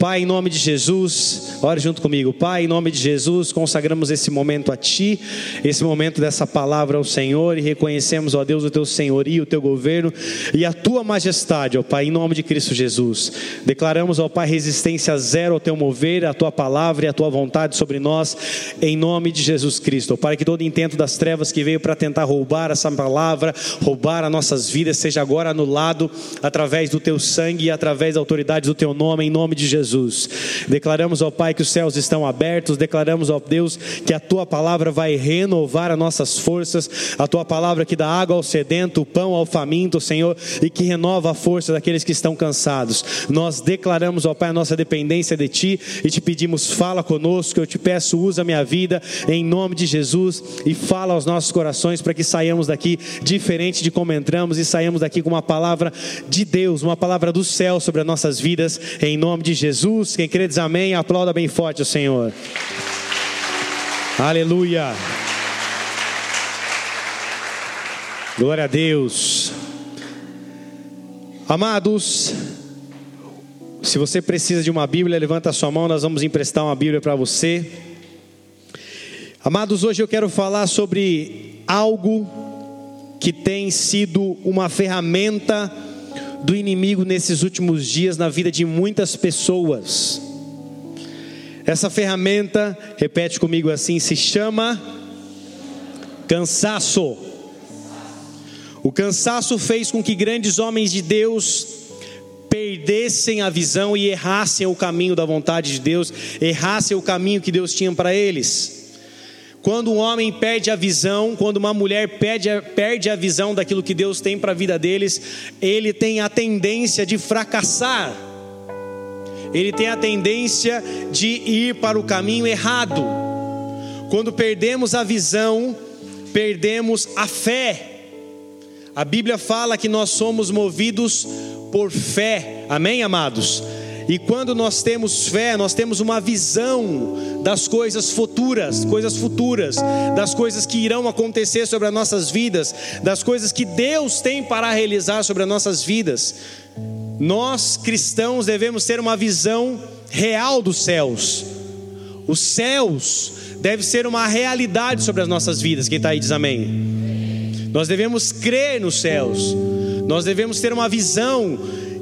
Pai, em nome de Jesus, ore junto comigo. Pai, em nome de Jesus, consagramos esse momento a Ti, esse momento dessa palavra ao Senhor e reconhecemos, ó Deus, o Teu senhorio, o Teu governo e a Tua majestade, ó Pai, em nome de Cristo Jesus. Declaramos, ó Pai, resistência zero ao Teu mover, a Tua palavra e a Tua vontade sobre nós, em nome de Jesus Cristo. Pai, que todo intento das trevas que veio para tentar roubar essa palavra, roubar as nossas vidas, seja agora anulado através do Teu sangue e através da autoridade do Teu nome, em nome de Jesus. Declaramos, ó Pai, que os céus estão abertos, declaramos, ó Deus, que a tua palavra vai renovar as nossas forças, a tua palavra que dá água ao sedento, pão ao faminto, Senhor, e que renova a força daqueles que estão cansados. Nós declaramos, ó Pai, a nossa dependência de ti e te pedimos, fala conosco, eu te peço, usa minha vida em nome de Jesus e fala aos nossos corações para que saiamos daqui diferente de como entramos e saiamos daqui com uma palavra de Deus, uma palavra do céu sobre as nossas vidas, em nome de Jesus. Jesus. Quem crê diz amém. Aplauda bem forte o Senhor. Aleluia. Glória a Deus. Amados, se você precisa de uma Bíblia, levanta a sua mão, nós vamos emprestar uma Bíblia para você. Amados, hoje eu quero falar sobre algo que tem sido uma ferramenta do inimigo nesses últimos dias na vida de muitas pessoas. Essa ferramenta, repete comigo assim, se chama cansaço. O cansaço fez com que grandes homens de Deus perdessem a visão e errassem o caminho da vontade de Deus, errassem o caminho que Deus tinha para eles. Quando um homem perde a visão, quando uma mulher perde a, perde a visão daquilo que Deus tem para a vida deles, ele tem a tendência de fracassar, ele tem a tendência de ir para o caminho errado. Quando perdemos a visão, perdemos a fé. A Bíblia fala que nós somos movidos por fé, amém, amados? E quando nós temos fé, nós temos uma visão das coisas futuras, coisas futuras, das coisas que irão acontecer sobre as nossas vidas, das coisas que Deus tem para realizar sobre as nossas vidas. Nós cristãos devemos ter uma visão real dos céus. Os céus deve ser uma realidade sobre as nossas vidas. Quem está aí diz amém. Nós devemos crer nos céus. Nós devemos ter uma visão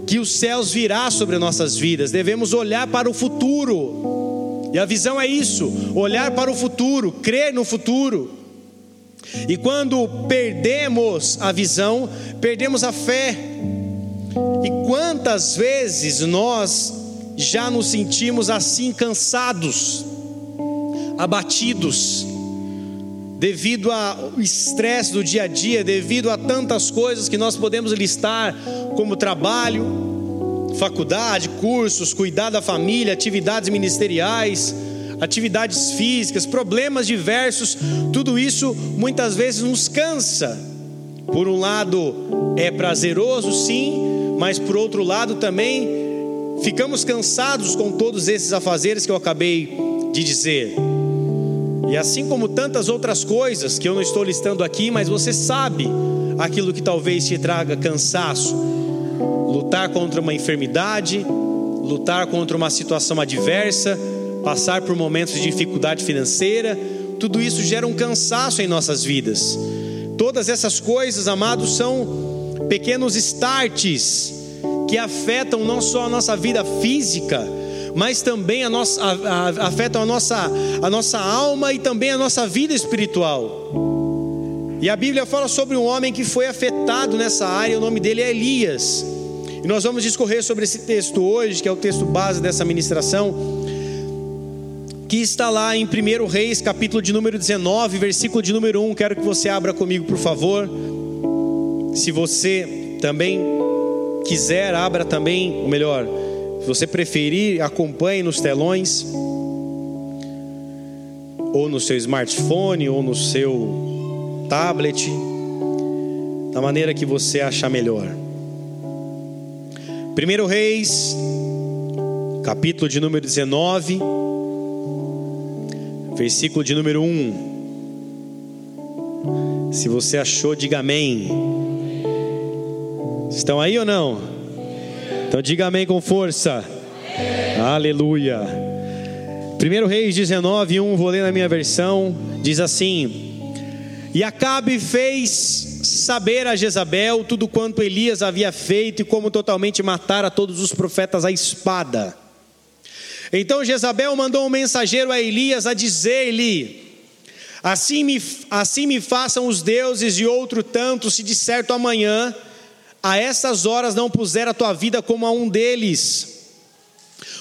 que os céus virá sobre nossas vidas, devemos olhar para o futuro. E a visão é isso: olhar para o futuro, crer no futuro. E quando perdemos a visão, perdemos a fé. E quantas vezes nós já nos sentimos assim cansados, abatidos, devido ao estresse do dia a dia, devido a tantas coisas que nós podemos listar, como trabalho, faculdade, cursos, cuidar da família, atividades ministeriais, atividades físicas, problemas diversos, tudo isso muitas vezes nos cansa. Por um lado, é prazeroso, sim, mas por outro lado também ficamos cansados com todos esses afazeres que eu acabei de dizer. E assim como tantas outras coisas que eu não estou listando aqui, mas você sabe aquilo que talvez te traga cansaço. Lutar contra uma enfermidade, lutar contra uma situação adversa, passar por momentos de dificuldade financeira, tudo isso gera um cansaço em nossas vidas. Todas essas coisas, amados, são pequenos starts que afetam não só a nossa vida física, mas também a nossa, a, a, afetam a nossa, a nossa alma e também a nossa vida espiritual. E a Bíblia fala sobre um homem que foi afetado nessa área, o nome dele é Elias. E nós vamos discorrer sobre esse texto hoje, que é o texto base dessa ministração, que está lá em 1 Reis, capítulo de número 19, versículo de número 1. Quero que você abra comigo, por favor. Se você também quiser, abra também, ou melhor, se você preferir, acompanhe nos telões, ou no seu smartphone, ou no seu tablet, da maneira que você achar melhor. Primeiro Reis, capítulo de número 19, versículo de número 1. Se você achou, diga amém. Estão aí ou não? Então diga amém com força. Aleluia. 1 Reis 19, 1, vou ler na minha versão, diz assim: E Acabe fez saber a Jezabel tudo quanto Elias havia feito e como totalmente matara todos os profetas à espada. Então Jezabel mandou um mensageiro a Elias a dizer-lhe: Assim me, assim me façam os deuses e outro tanto, se de certo amanhã, a essas horas não puser a tua vida como a um deles.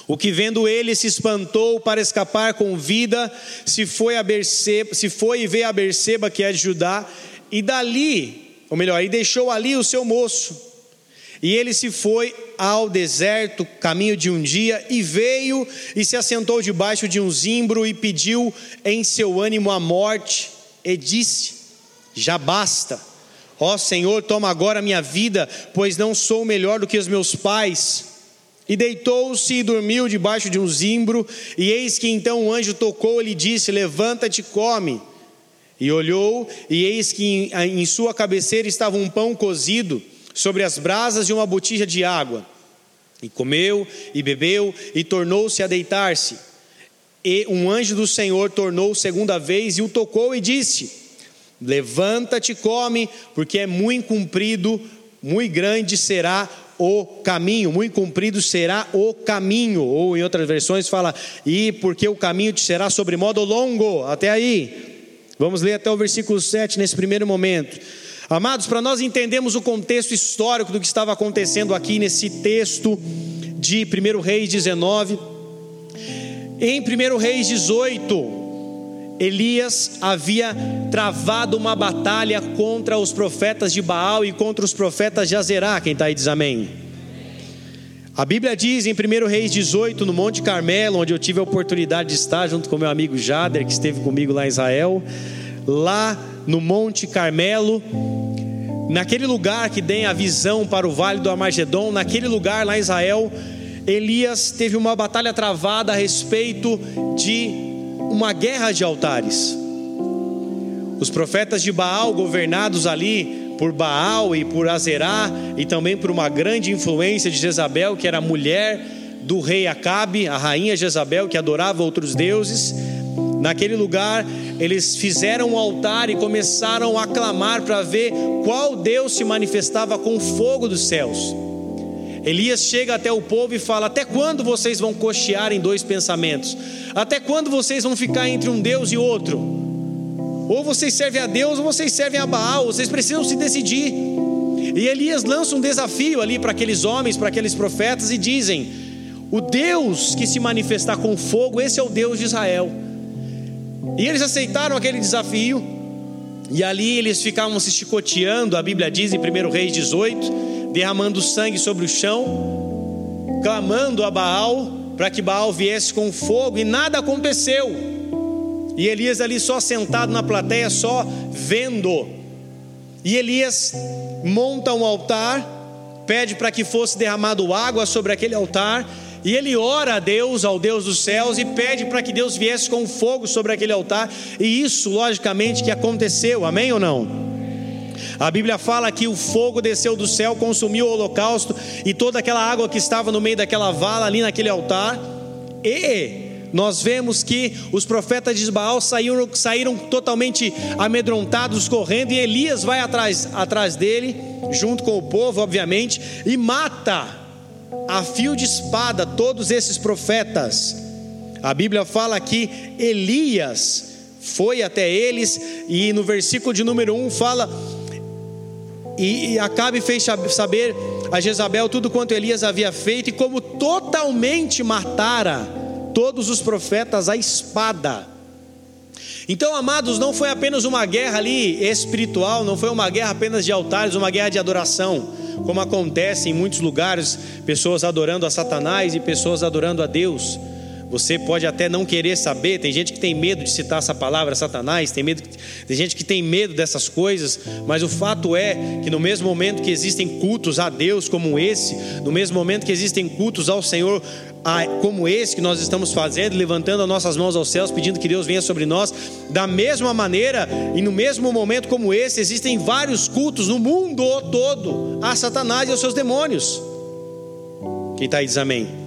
O que vendo ele se espantou para escapar com vida, se foi a Berseba, se foi e veio a Berseba, que é de Judá, e dali, ou melhor, e deixou ali o seu moço. E ele se foi ao deserto, caminho de um dia, e veio e se assentou debaixo de um zimbro e pediu em seu ânimo a morte, e disse: Já basta, ó Senhor, toma agora minha vida, pois não sou melhor do que os meus pais. E deitou-se e dormiu debaixo de um zimbro, e eis que então um anjo tocou e lhe disse: Levanta-te e come. E olhou, e eis que em, sua cabeceira estava um pão cozido sobre as brasas de uma botija de água. E comeu e bebeu e tornou-se a deitar-se. E um anjo do Senhor tornou segunda vez e o tocou e disse: Levanta-te come, porque é muito comprido, muito grande será o caminho, muito comprido será o caminho, ou em outras versões fala, e porque o caminho te será sobre modo longo, até aí. Vamos ler até o versículo 7 nesse primeiro momento. Amados, para nós entendermos o contexto histórico do que estava acontecendo aqui nesse texto de 1 Reis 19, em 1 Reis 18, Elias havia travado uma batalha contra os profetas de Baal e contra os profetas de Azerá. Quem está aí diz amém. A Bíblia diz em 1 Reis 18, no Monte Carmelo, onde eu tive a oportunidade de estar junto com meu amigo Jader, que esteve comigo lá em Israel, lá no Monte Carmelo, naquele lugar que tem a visão para o Vale do Armagedon, naquele lugar lá em Israel, Elias teve uma batalha travada a respeito de uma guerra de altares. Os profetas de Baal, governados ali por Baal e por Azerá, e também por uma grande influência de Jezabel, que era mulher do rei Acabe, a rainha Jezabel, que adorava outros deuses. Naquele lugar, eles fizeram um altar e começaram a clamar para ver qual Deus se manifestava com fogo dos céus. Elias chega até o povo e fala: Até quando vocês vão cochear em dois pensamentos? Até quando vocês vão ficar entre um Deus e outro? Ou vocês servem a Deus ou vocês servem a Baal, vocês precisam se decidir. E Elias lança um desafio ali para aqueles homens, para aqueles profetas, e dizem: O Deus que se manifestar com fogo, esse é o Deus de Israel. E eles aceitaram aquele desafio, e ali eles ficavam se chicoteando, a Bíblia diz em 1 Reis 18 derramando sangue sobre o chão, clamando a Baal para que Baal viesse com fogo, e nada aconteceu. E Elias ali só sentado na plateia, só vendo. E Elias monta um altar, pede para que fosse derramado água sobre aquele altar, e ele ora a Deus, ao Deus dos céus, e pede para que Deus viesse com fogo sobre aquele altar, e isso, logicamente, que aconteceu, amém ou não? A Bíblia fala que o fogo desceu do céu, consumiu o holocausto e toda aquela água que estava no meio daquela vala ali naquele altar. E nós vemos que os profetas de Baal saíram, saíram totalmente amedrontados, correndo, e Elias vai atrás, atrás dele, junto com o povo, obviamente, e mata a fio de espada todos esses profetas. A Bíblia fala que Elias foi até eles, e no versículo de número 1 fala e, e Acabe fez saber a Jezabel tudo quanto Elias havia feito e como totalmente matara todos os profetas à espada. Então, amados, não foi apenas uma guerra ali espiritual, não foi uma guerra apenas de altares, uma guerra de adoração, como acontece em muitos lugares, pessoas adorando a Satanás e pessoas adorando a Deus. Você pode até não querer saber, tem gente que tem medo de citar essa palavra Satanás, tem medo, tem gente que tem medo dessas coisas, mas o fato é que no mesmo momento que existem cultos a Deus como esse, no mesmo momento que existem cultos ao Senhor como esse que nós estamos fazendo, levantando as nossas mãos aos céus, pedindo que Deus venha sobre nós, da mesma maneira e no mesmo momento como esse, existem vários cultos no mundo todo a Satanás e aos seus demônios. Quem está aí diz amém.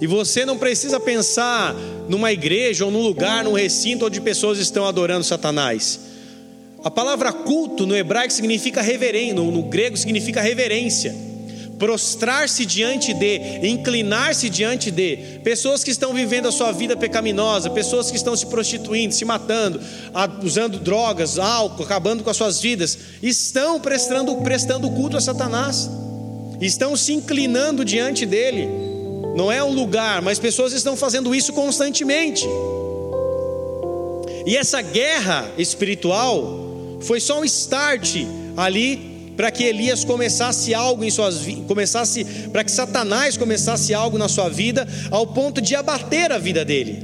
E você não precisa pensar numa igreja ou num lugar, num recinto onde pessoas estão adorando Satanás. A palavra culto no hebraico significa reverência, no, no grego significa reverência. Prostrar-se diante de, inclinar-se diante de pessoas que estão vivendo a sua vida pecaminosa, pessoas que estão se prostituindo, se matando, usando drogas, álcool, acabando com as suas vidas, estão prestando, prestando culto a Satanás, estão se inclinando diante dele. Não é um lugar, mas pessoas estão fazendo isso constantemente. E essa guerra espiritual foi só um start ali para que Elias começasse algo em suas começasse para que Satanás começasse algo na sua vida ao ponto de abater a vida dele.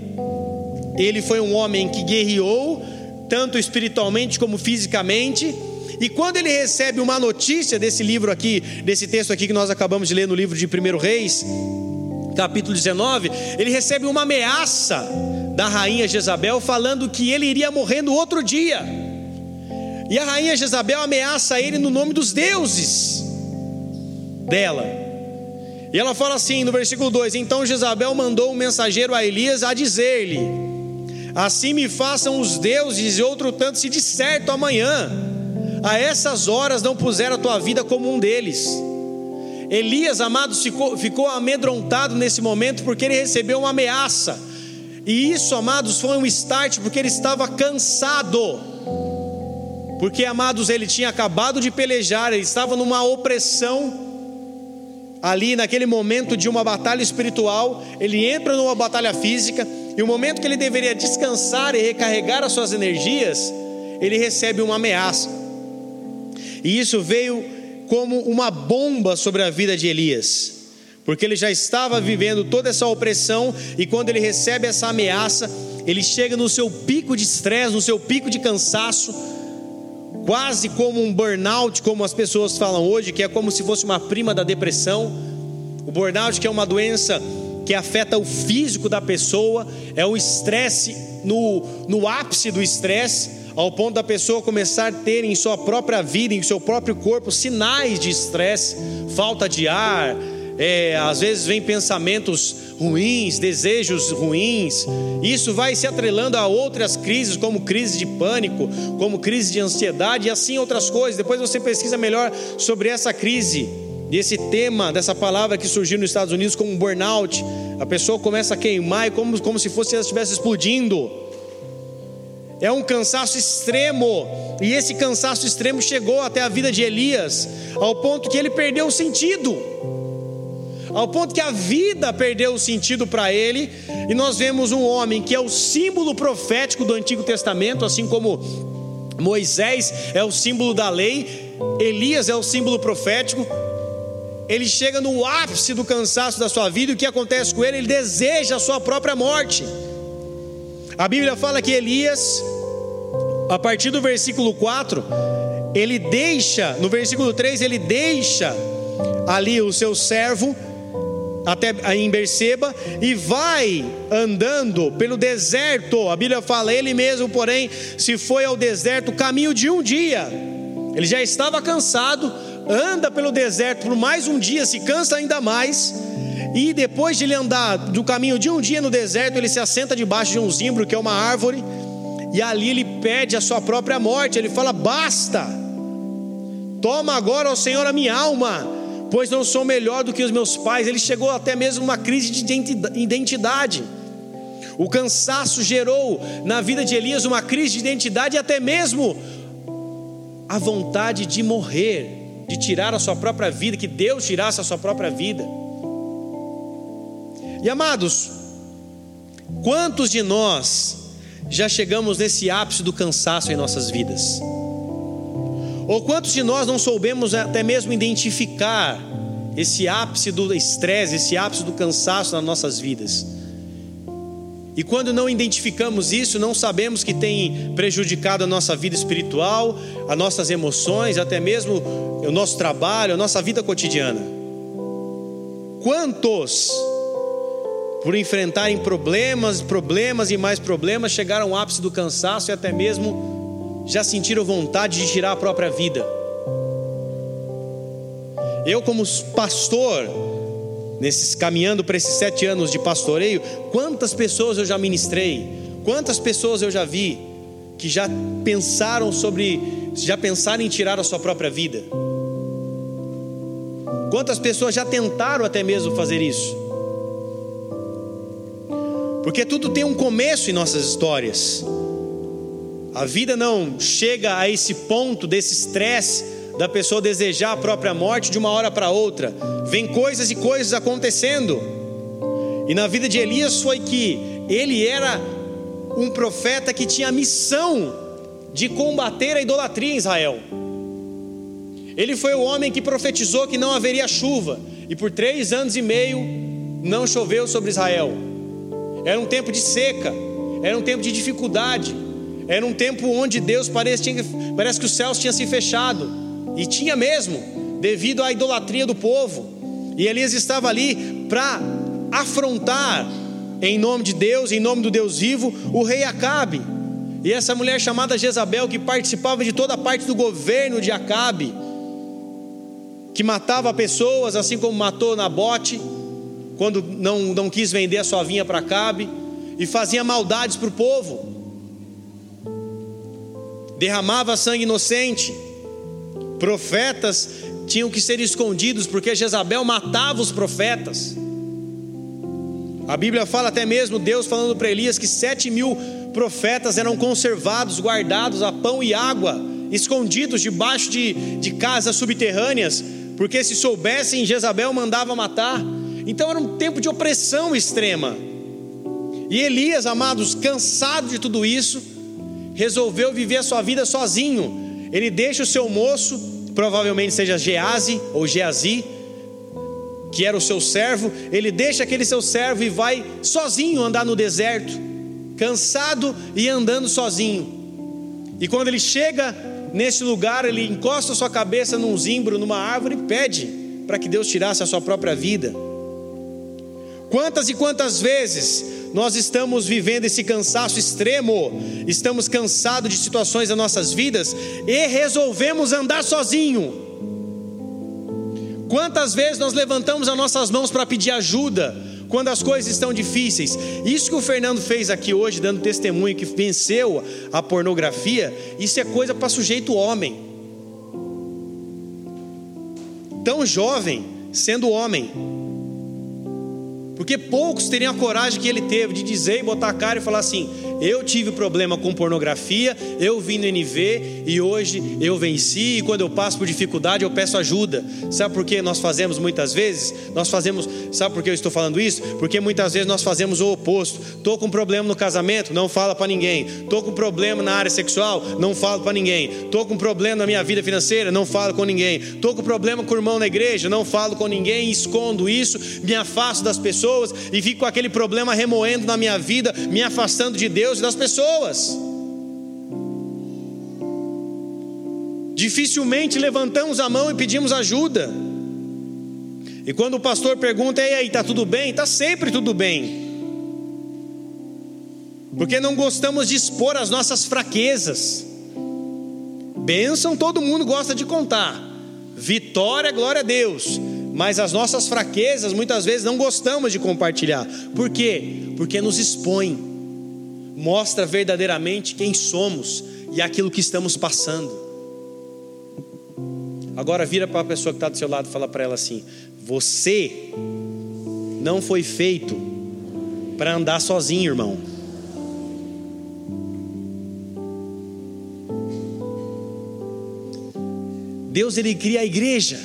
Ele foi um homem que guerreou tanto espiritualmente como fisicamente. E quando ele recebe uma notícia desse livro aqui, desse texto aqui que nós acabamos de ler no livro de 1 Reis, capítulo 19, ele recebe uma ameaça da rainha Jezabel falando que ele iria morrer no outro dia. E a rainha Jezabel ameaça ele no nome dos deuses dela. E ela fala assim no versículo 2: Então Jezabel mandou um mensageiro a Elias a dizer-lhe: Assim me façam os deuses, e outro tanto se de certo amanhã, a essas horas não puseram a tua vida como um deles. Elias, amados, ficou, ficou amedrontado nesse momento porque ele recebeu uma ameaça. E isso, amados, foi um start porque ele estava cansado porque, amados, ele tinha acabado de pelejar, ele estava numa opressão, ali naquele momento de uma batalha espiritual, ele entra numa batalha física, e o momento que ele deveria descansar e recarregar as suas energias, ele recebe uma ameaça. E isso veio como uma bomba sobre a vida de Elias, porque ele já estava vivendo toda essa opressão, e quando ele recebe essa ameaça, ele chega no seu pico de estresse, no seu pico de cansaço, quase como um burnout, como as pessoas falam hoje, que é como se fosse uma prima da depressão. O burnout, que é uma doença que afeta o físico da pessoa, é o estresse no, no ápice do estresse, ao ponto da pessoa começar a ter em sua própria vida, em seu próprio corpo, sinais de estresse, falta de ar, é, às vezes vem pensamentos ruins, desejos ruins. Isso vai se atrelando a outras crises, como crise de pânico, como crise de ansiedade e assim outras coisas. Depois você pesquisa melhor sobre essa crise, esse tema, dessa palavra que surgiu nos Estados Unidos como burnout. A pessoa começa a queimar, como, como se fosse ela estivesse explodindo. É um cansaço extremo, e esse cansaço extremo chegou até a vida de Elias, ao ponto que ele perdeu o sentido ao ponto que a vida perdeu o sentido para ele, e nós vemos um homem que é o símbolo profético do Antigo Testamento, assim como Moisés é o símbolo da lei, Elias é o símbolo profético. Ele chega no ápice do cansaço da sua vida, e o que acontece com ele? Ele deseja a sua própria morte. A Bíblia fala que Elias, a partir do versículo 4, ele deixa, no versículo 3, ele deixa ali o seu servo até em Berseba e vai andando pelo deserto. A Bíblia fala, ele mesmo, porém, se foi ao deserto caminho de um dia. Ele já estava cansado, anda pelo deserto por mais um dia, se cansa ainda mais. E depois de ele andar do caminho de um dia no deserto, ele se assenta debaixo de um zimbro, que é uma árvore, e ali ele pede a sua própria morte. Ele fala: Basta, toma agora, ó Senhor, a minha alma pois não sou melhor do que os meus pais. Ele chegou até mesmo numa crise de identidade. O cansaço gerou na vida de Elias uma crise de identidade e até mesmo a vontade de morrer, de tirar a sua própria vida, que Deus tirasse a sua própria vida. E amados, quantos de nós já chegamos nesse ápice do cansaço em nossas vidas? Ou quantos de nós não soubemos até mesmo identificar esse ápice do estresse, esse ápice do cansaço nas nossas vidas? E quando não identificamos isso, não sabemos que tem prejudicado a nossa vida espiritual, as nossas emoções, até mesmo o nosso trabalho, a nossa vida cotidiana. Quantos, por enfrentarem problemas, problemas e mais problemas, chegaram ao ápice do cansaço e até mesmo já sentiram vontade de tirar a própria vida? Eu, como pastor, nesses caminhando para esses sete anos de pastoreio, quantas pessoas eu já ministrei, quantas pessoas eu já vi que já pensaram sobre, já pensaram em tirar a sua própria vida. Quantas pessoas já tentaram até mesmo fazer isso? Porque tudo tem um começo em nossas histórias. A vida não chega a esse ponto desse estresse da pessoa desejar a própria morte de uma hora para outra. Vem coisas e coisas acontecendo. E na vida de Elias foi que ele era um profeta que tinha a missão de combater a idolatria em Israel. Ele foi o homem que profetizou que não haveria chuva, e por três anos e meio não choveu sobre Israel. Era um tempo de seca, era um tempo de dificuldade, era um tempo onde Deus parece, parece que os céus tinham se fechado, e tinha mesmo, devido à idolatria do povo. E Elias estava ali para afrontar em nome de Deus, em nome do Deus vivo, o rei Acabe. E essa mulher chamada Jezabel, que participava de toda a parte do governo de Acabe, que matava pessoas, assim como matou Nabote, quando não, não quis vender a sua vinha para Acabe, e fazia maldades para o povo, derramava sangue inocente, profetas tinham que ser escondidos, porque Jezabel matava os profetas. A Bíblia fala até mesmo, Deus falando para Elias, que sete mil profetas eram conservados, guardados a pão e água, escondidos debaixo de, de casas subterrâneas, porque se soubessem, Jezabel mandava matar. Então era um tempo de opressão extrema. E Elias, amados, cansado de tudo isso, resolveu viver a sua vida sozinho. Ele deixa o seu moço, provavelmente seja Geazi ou Geazi, que era o seu servo, ele deixa aquele seu servo e vai sozinho andar no deserto, cansado e andando sozinho. E quando ele chega nesse lugar, ele encosta sua cabeça num zimbro, numa árvore e pede para que Deus tirasse a sua própria vida. Quantas e quantas vezes nós estamos vivendo esse cansaço extremo, estamos cansados de situações das nossas vidas e resolvemos andar sozinho Quantas vezes nós levantamos as nossas mãos para pedir ajuda quando as coisas estão difíceis? Isso que o Fernando fez aqui hoje, dando testemunho que venceu a pornografia, isso é coisa para sujeito homem. Tão jovem, sendo homem. Porque poucos teriam a coragem que ele teve de dizer e botar a cara e falar assim: eu tive problema com pornografia, eu vim no NV e hoje eu venci. E quando eu passo por dificuldade, eu peço ajuda. Sabe por que nós fazemos muitas vezes? Nós fazemos, sabe por que eu estou falando isso? Porque muitas vezes nós fazemos o oposto. Estou com problema no casamento, não fala para ninguém. Estou com problema na área sexual, não falo para ninguém. Estou com problema na minha vida financeira, não falo com ninguém. Estou com problema com o irmão na igreja, não falo com ninguém. Escondo isso, me afasto das pessoas e fico com aquele problema remoendo na minha vida, me afastando de Deus Deus e das pessoas. Dificilmente levantamos a mão e pedimos ajuda. E quando o pastor pergunta, e aí, está tudo bem? Está sempre tudo bem. Porque não gostamos de expor as nossas fraquezas. Bênção todo mundo gosta de contar. Vitória, glória a Deus. Mas as nossas fraquezas muitas vezes não gostamos de compartilhar. Por quê? Porque nos expõe mostra verdadeiramente quem somos e aquilo que estamos passando. Agora vira para a pessoa que está do seu lado e fala para ela assim: Você não foi feito para andar sozinho, irmão. Deus ele cria a igreja.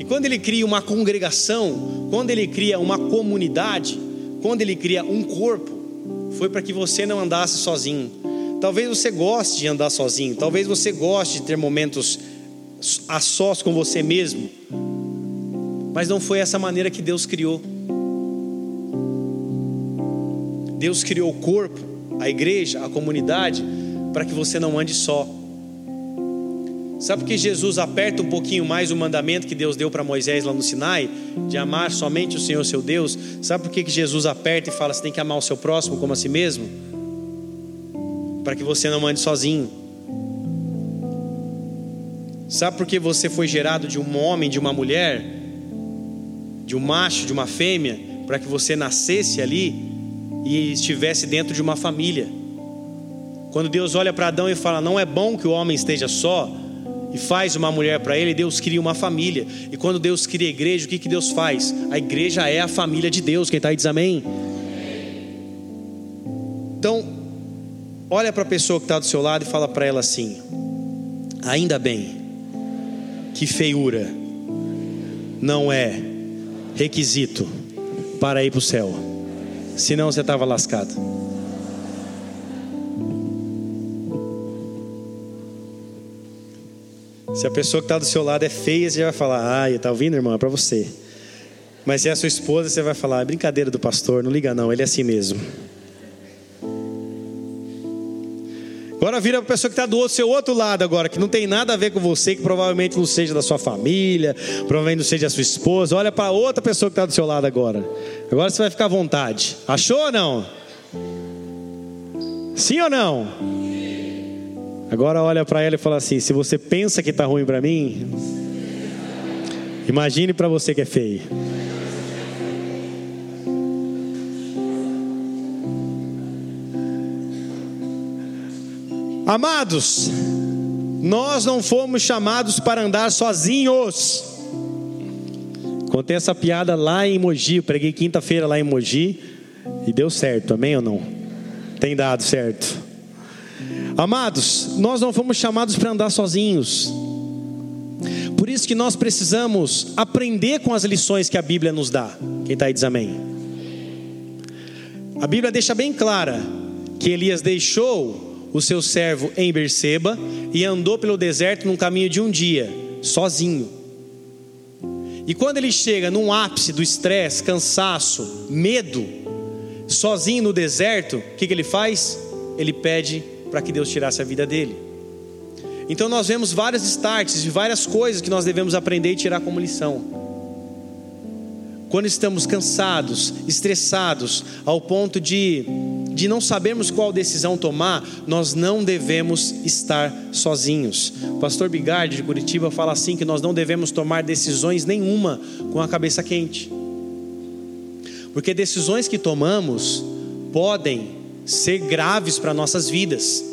E quando ele cria uma congregação, quando ele cria uma comunidade, quando ele cria um corpo, foi para que você não andasse sozinho. Talvez você goste de andar sozinho, talvez você goste de ter momentos a sós com você mesmo, mas não foi essa maneira que Deus criou. Deus criou o corpo, a igreja, a comunidade, para que você não ande só. Sabe por que Jesus aperta um pouquinho mais o mandamento que Deus deu para Moisés lá no Sinai, de amar somente o Senhor seu Deus? Sabe por que Jesus aperta e fala: você tem que amar o seu próximo como a si mesmo? Para que você não ande sozinho. Sabe por que você foi gerado de um homem, de uma mulher? de um macho, de uma fêmea, para que você nascesse ali e estivesse dentro de uma família. Quando Deus olha para Adão e fala: Não é bom que o homem esteja só, e faz uma mulher para ele, Deus cria uma família. E quando Deus cria a igreja, o que, que Deus faz? A igreja é a família de Deus. Quem está aí diz amém. Então, olha para a pessoa que está do seu lado e fala para ela assim: Ainda bem que feiura não é requisito para ir para o céu, senão você estava lascado. Se a pessoa que está do seu lado é feia, você vai falar, ah, tá ouvindo, irmão? É para você. Mas se é a sua esposa, você vai falar, é brincadeira do pastor, não liga não, ele é assim mesmo. Agora vira para a pessoa que está do seu outro lado agora, que não tem nada a ver com você, que provavelmente não seja da sua família, provavelmente não seja a sua esposa. Olha para outra pessoa que está do seu lado agora. Agora você vai ficar à vontade. Achou ou não? Sim ou não? Agora olha para ela e fala assim: se você pensa que está ruim para mim, imagine para você que é feio. Amados, nós não fomos chamados para andar sozinhos. Contei essa piada lá em Mogi, preguei quinta-feira lá em Mogi e deu certo, amém ou não? Tem dado certo. Amados, nós não fomos chamados para andar sozinhos. Por isso que nós precisamos aprender com as lições que a Bíblia nos dá. Quem está aí diz amém. A Bíblia deixa bem clara que Elias deixou o seu servo em Berseba e andou pelo deserto num caminho de um dia, sozinho. E quando ele chega num ápice do estresse, cansaço, medo, sozinho no deserto, o que, que ele faz? Ele pede para que Deus tirasse a vida dele. Então nós vemos várias starts e várias coisas que nós devemos aprender e tirar como lição. Quando estamos cansados, estressados, ao ponto de de não sabermos qual decisão tomar, nós não devemos estar sozinhos. O pastor Bigard de Curitiba fala assim que nós não devemos tomar decisões nenhuma com a cabeça quente. Porque decisões que tomamos podem ser graves para nossas vidas.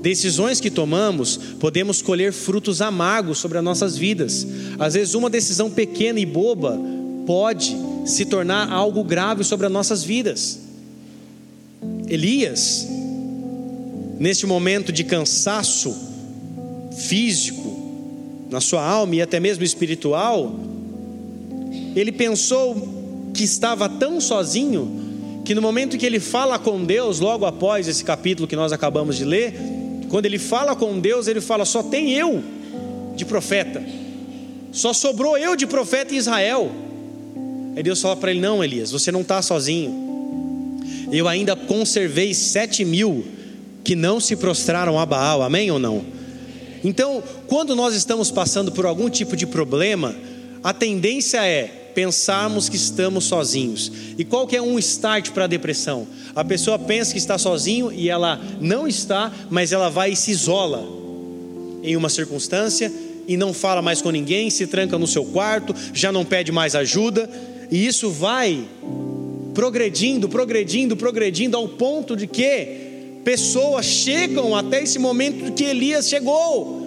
Decisões que tomamos, podemos colher frutos amargos sobre as nossas vidas. Às vezes, uma decisão pequena e boba pode se tornar algo grave sobre as nossas vidas. Elias, neste momento de cansaço físico, na sua alma e até mesmo espiritual, ele pensou que estava tão sozinho que no momento que ele fala com Deus, logo após esse capítulo que nós acabamos de ler, quando ele fala com Deus, ele fala: só tem eu de profeta, só sobrou eu de profeta em Israel. Aí Deus fala para ele: não, Elias, você não está sozinho eu ainda conservei sete mil que não se prostraram a Baal, amém ou não? Então, quando nós estamos passando por algum tipo de problema, a tendência é pensarmos que estamos sozinhos. E qual que é um start para a depressão? A pessoa pensa que está sozinho e ela não está, mas ela vai e se isola em uma circunstância e não fala mais com ninguém, se tranca no seu quarto, já não pede mais ajuda, e isso vai progredindo, progredindo, progredindo, ao ponto de que pessoas chegam até esse momento que Elias chegou.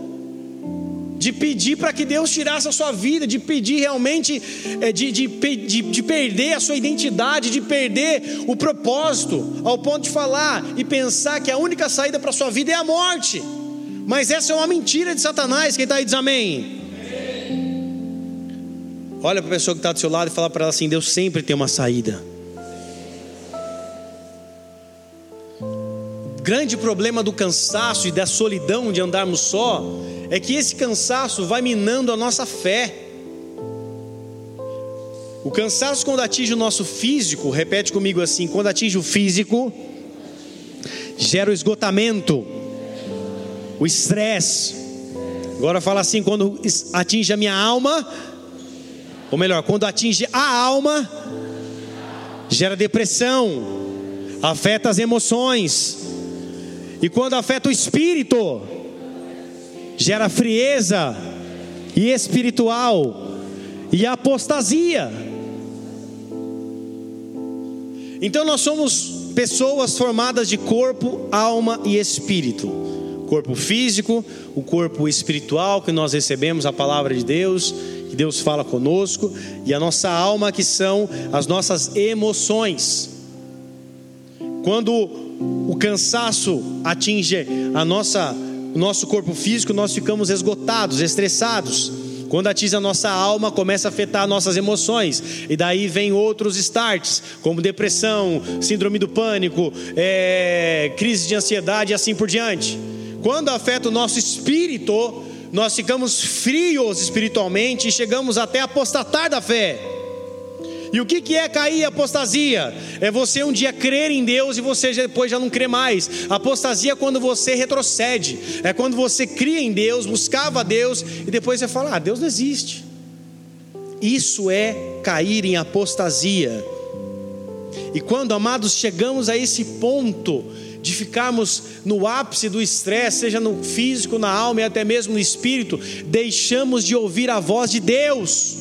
De pedir para que Deus tirasse a sua vida, de pedir realmente, é, de, de, de, de perder a sua identidade, de perder o propósito, ao ponto de falar e pensar que a única saída para a sua vida é a morte. Mas essa é uma mentira de Satanás. Quem está aí diz amém. Olha para a pessoa que está do seu lado e fala para ela assim: Deus sempre tem uma saída. Grande problema do cansaço e da solidão de andarmos só é que esse cansaço vai minando a nossa fé. O cansaço, quando atinge o nosso físico, repete comigo assim: quando atinge o físico, gera o esgotamento, o estresse. Agora fala assim: quando atinge a minha alma, ou melhor, quando atinge a alma, gera depressão, afeta as emoções, e quando afeta o espírito, gera frieza e espiritual e apostasia. Então nós somos pessoas formadas de corpo, alma e espírito. Corpo físico, o corpo espiritual que nós recebemos a palavra de Deus, que Deus fala conosco, e a nossa alma que são as nossas emoções. Quando o cansaço atinge a nossa o nosso corpo físico, nós ficamos esgotados, estressados. Quando atinge a nossa alma, começa a afetar nossas emoções. E daí vem outros starts, como depressão, síndrome do pânico, é, crise de ansiedade e assim por diante. Quando afeta o nosso espírito, nós ficamos frios espiritualmente e chegamos até apostatar da fé. E o que, que é cair apostasia? É você um dia crer em Deus e você depois já não crê mais. Apostasia é quando você retrocede, é quando você cria em Deus, buscava Deus e depois você fala: Ah, Deus não existe. Isso é cair em apostasia. E quando, amados, chegamos a esse ponto de ficarmos no ápice do estresse, seja no físico, na alma e até mesmo no espírito, deixamos de ouvir a voz de Deus.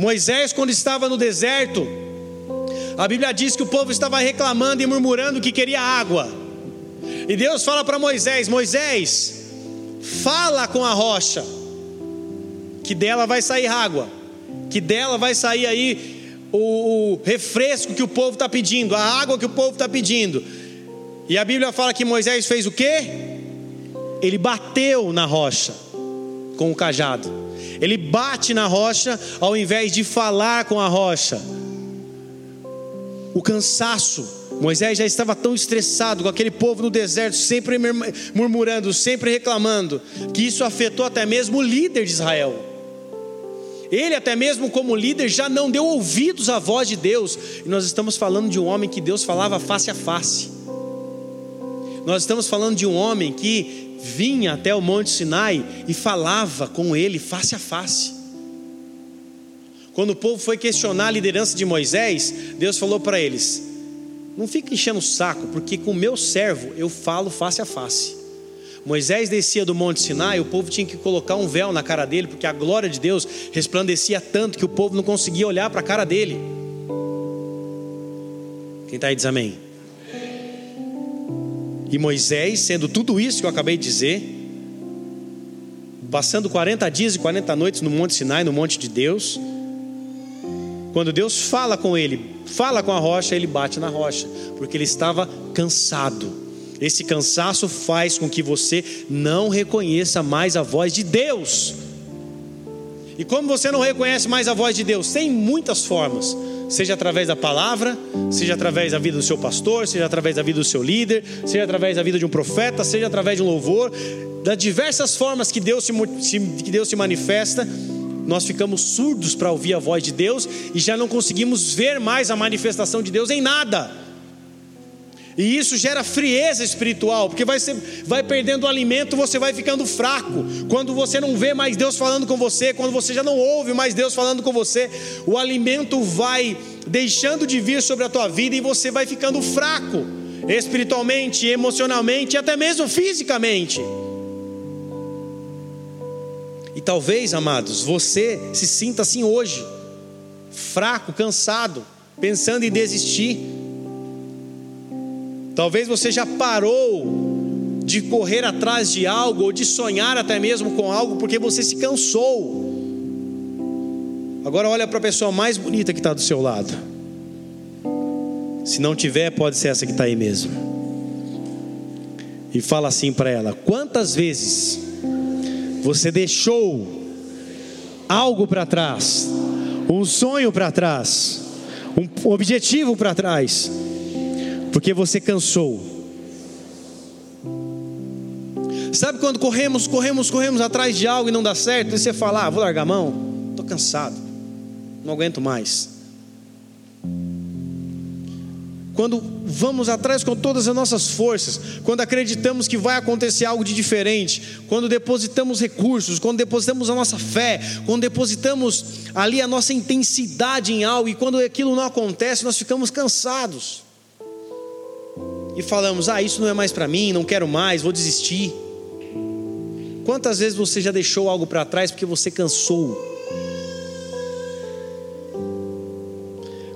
Moisés, quando estava no deserto, a Bíblia diz que o povo estava reclamando e murmurando que queria água. E Deus fala para Moisés: Moisés, fala com a rocha, que dela vai sair água, que dela vai sair aí o, o refresco que o povo está pedindo, a água que o povo está pedindo. E a Bíblia fala que Moisés fez o quê? Ele bateu na rocha com o cajado. Ele bate na rocha ao invés de falar com a rocha. O cansaço. Moisés já estava tão estressado com aquele povo no deserto, sempre murmurando, sempre reclamando, que isso afetou até mesmo o líder de Israel. Ele, até mesmo como líder, já não deu ouvidos à voz de Deus. E nós estamos falando de um homem que Deus falava face a face. Nós estamos falando de um homem que vinha até o Monte Sinai e falava com ele face a face. Quando o povo foi questionar a liderança de Moisés, Deus falou para eles: Não fique enchendo o saco, porque com o meu servo eu falo face a face. Moisés descia do Monte Sinai, o povo tinha que colocar um véu na cara dele, porque a glória de Deus resplandecia tanto que o povo não conseguia olhar para a cara dele. Quem está aí diz amém. E Moisés, sendo tudo isso que eu acabei de dizer, passando 40 dias e 40 noites no Monte Sinai, no Monte de Deus, quando Deus fala com ele, fala com a rocha, ele bate na rocha, porque ele estava cansado. Esse cansaço faz com que você não reconheça mais a voz de Deus. E como você não reconhece mais a voz de Deus? Tem muitas formas seja através da palavra, seja através da vida do seu pastor, seja através da vida do seu líder, seja através da vida de um profeta, seja através de um louvor, das diversas formas que Deus se, que Deus se manifesta, nós ficamos surdos para ouvir a voz de Deus e já não conseguimos ver mais a manifestação de Deus em nada. E isso gera frieza espiritual, porque vai, ser, vai perdendo o alimento, você vai ficando fraco. Quando você não vê mais Deus falando com você, quando você já não ouve mais Deus falando com você, o alimento vai deixando de vir sobre a tua vida e você vai ficando fraco, espiritualmente, emocionalmente e até mesmo fisicamente. E talvez, amados, você se sinta assim hoje, fraco, cansado, pensando em desistir Talvez você já parou de correr atrás de algo ou de sonhar até mesmo com algo porque você se cansou. Agora olha para a pessoa mais bonita que está do seu lado. Se não tiver, pode ser essa que está aí mesmo. E fala assim para ela: quantas vezes você deixou algo para trás, um sonho para trás, um objetivo para trás, porque você cansou. Sabe quando corremos, corremos, corremos atrás de algo e não dá certo, e você fala: ah, vou largar a mão, estou cansado, não aguento mais. Quando vamos atrás com todas as nossas forças, quando acreditamos que vai acontecer algo de diferente, quando depositamos recursos, quando depositamos a nossa fé, quando depositamos ali a nossa intensidade em algo, e quando aquilo não acontece, nós ficamos cansados e falamos: ah, isso não é mais para mim, não quero mais, vou desistir. Quantas vezes você já deixou algo para trás porque você cansou?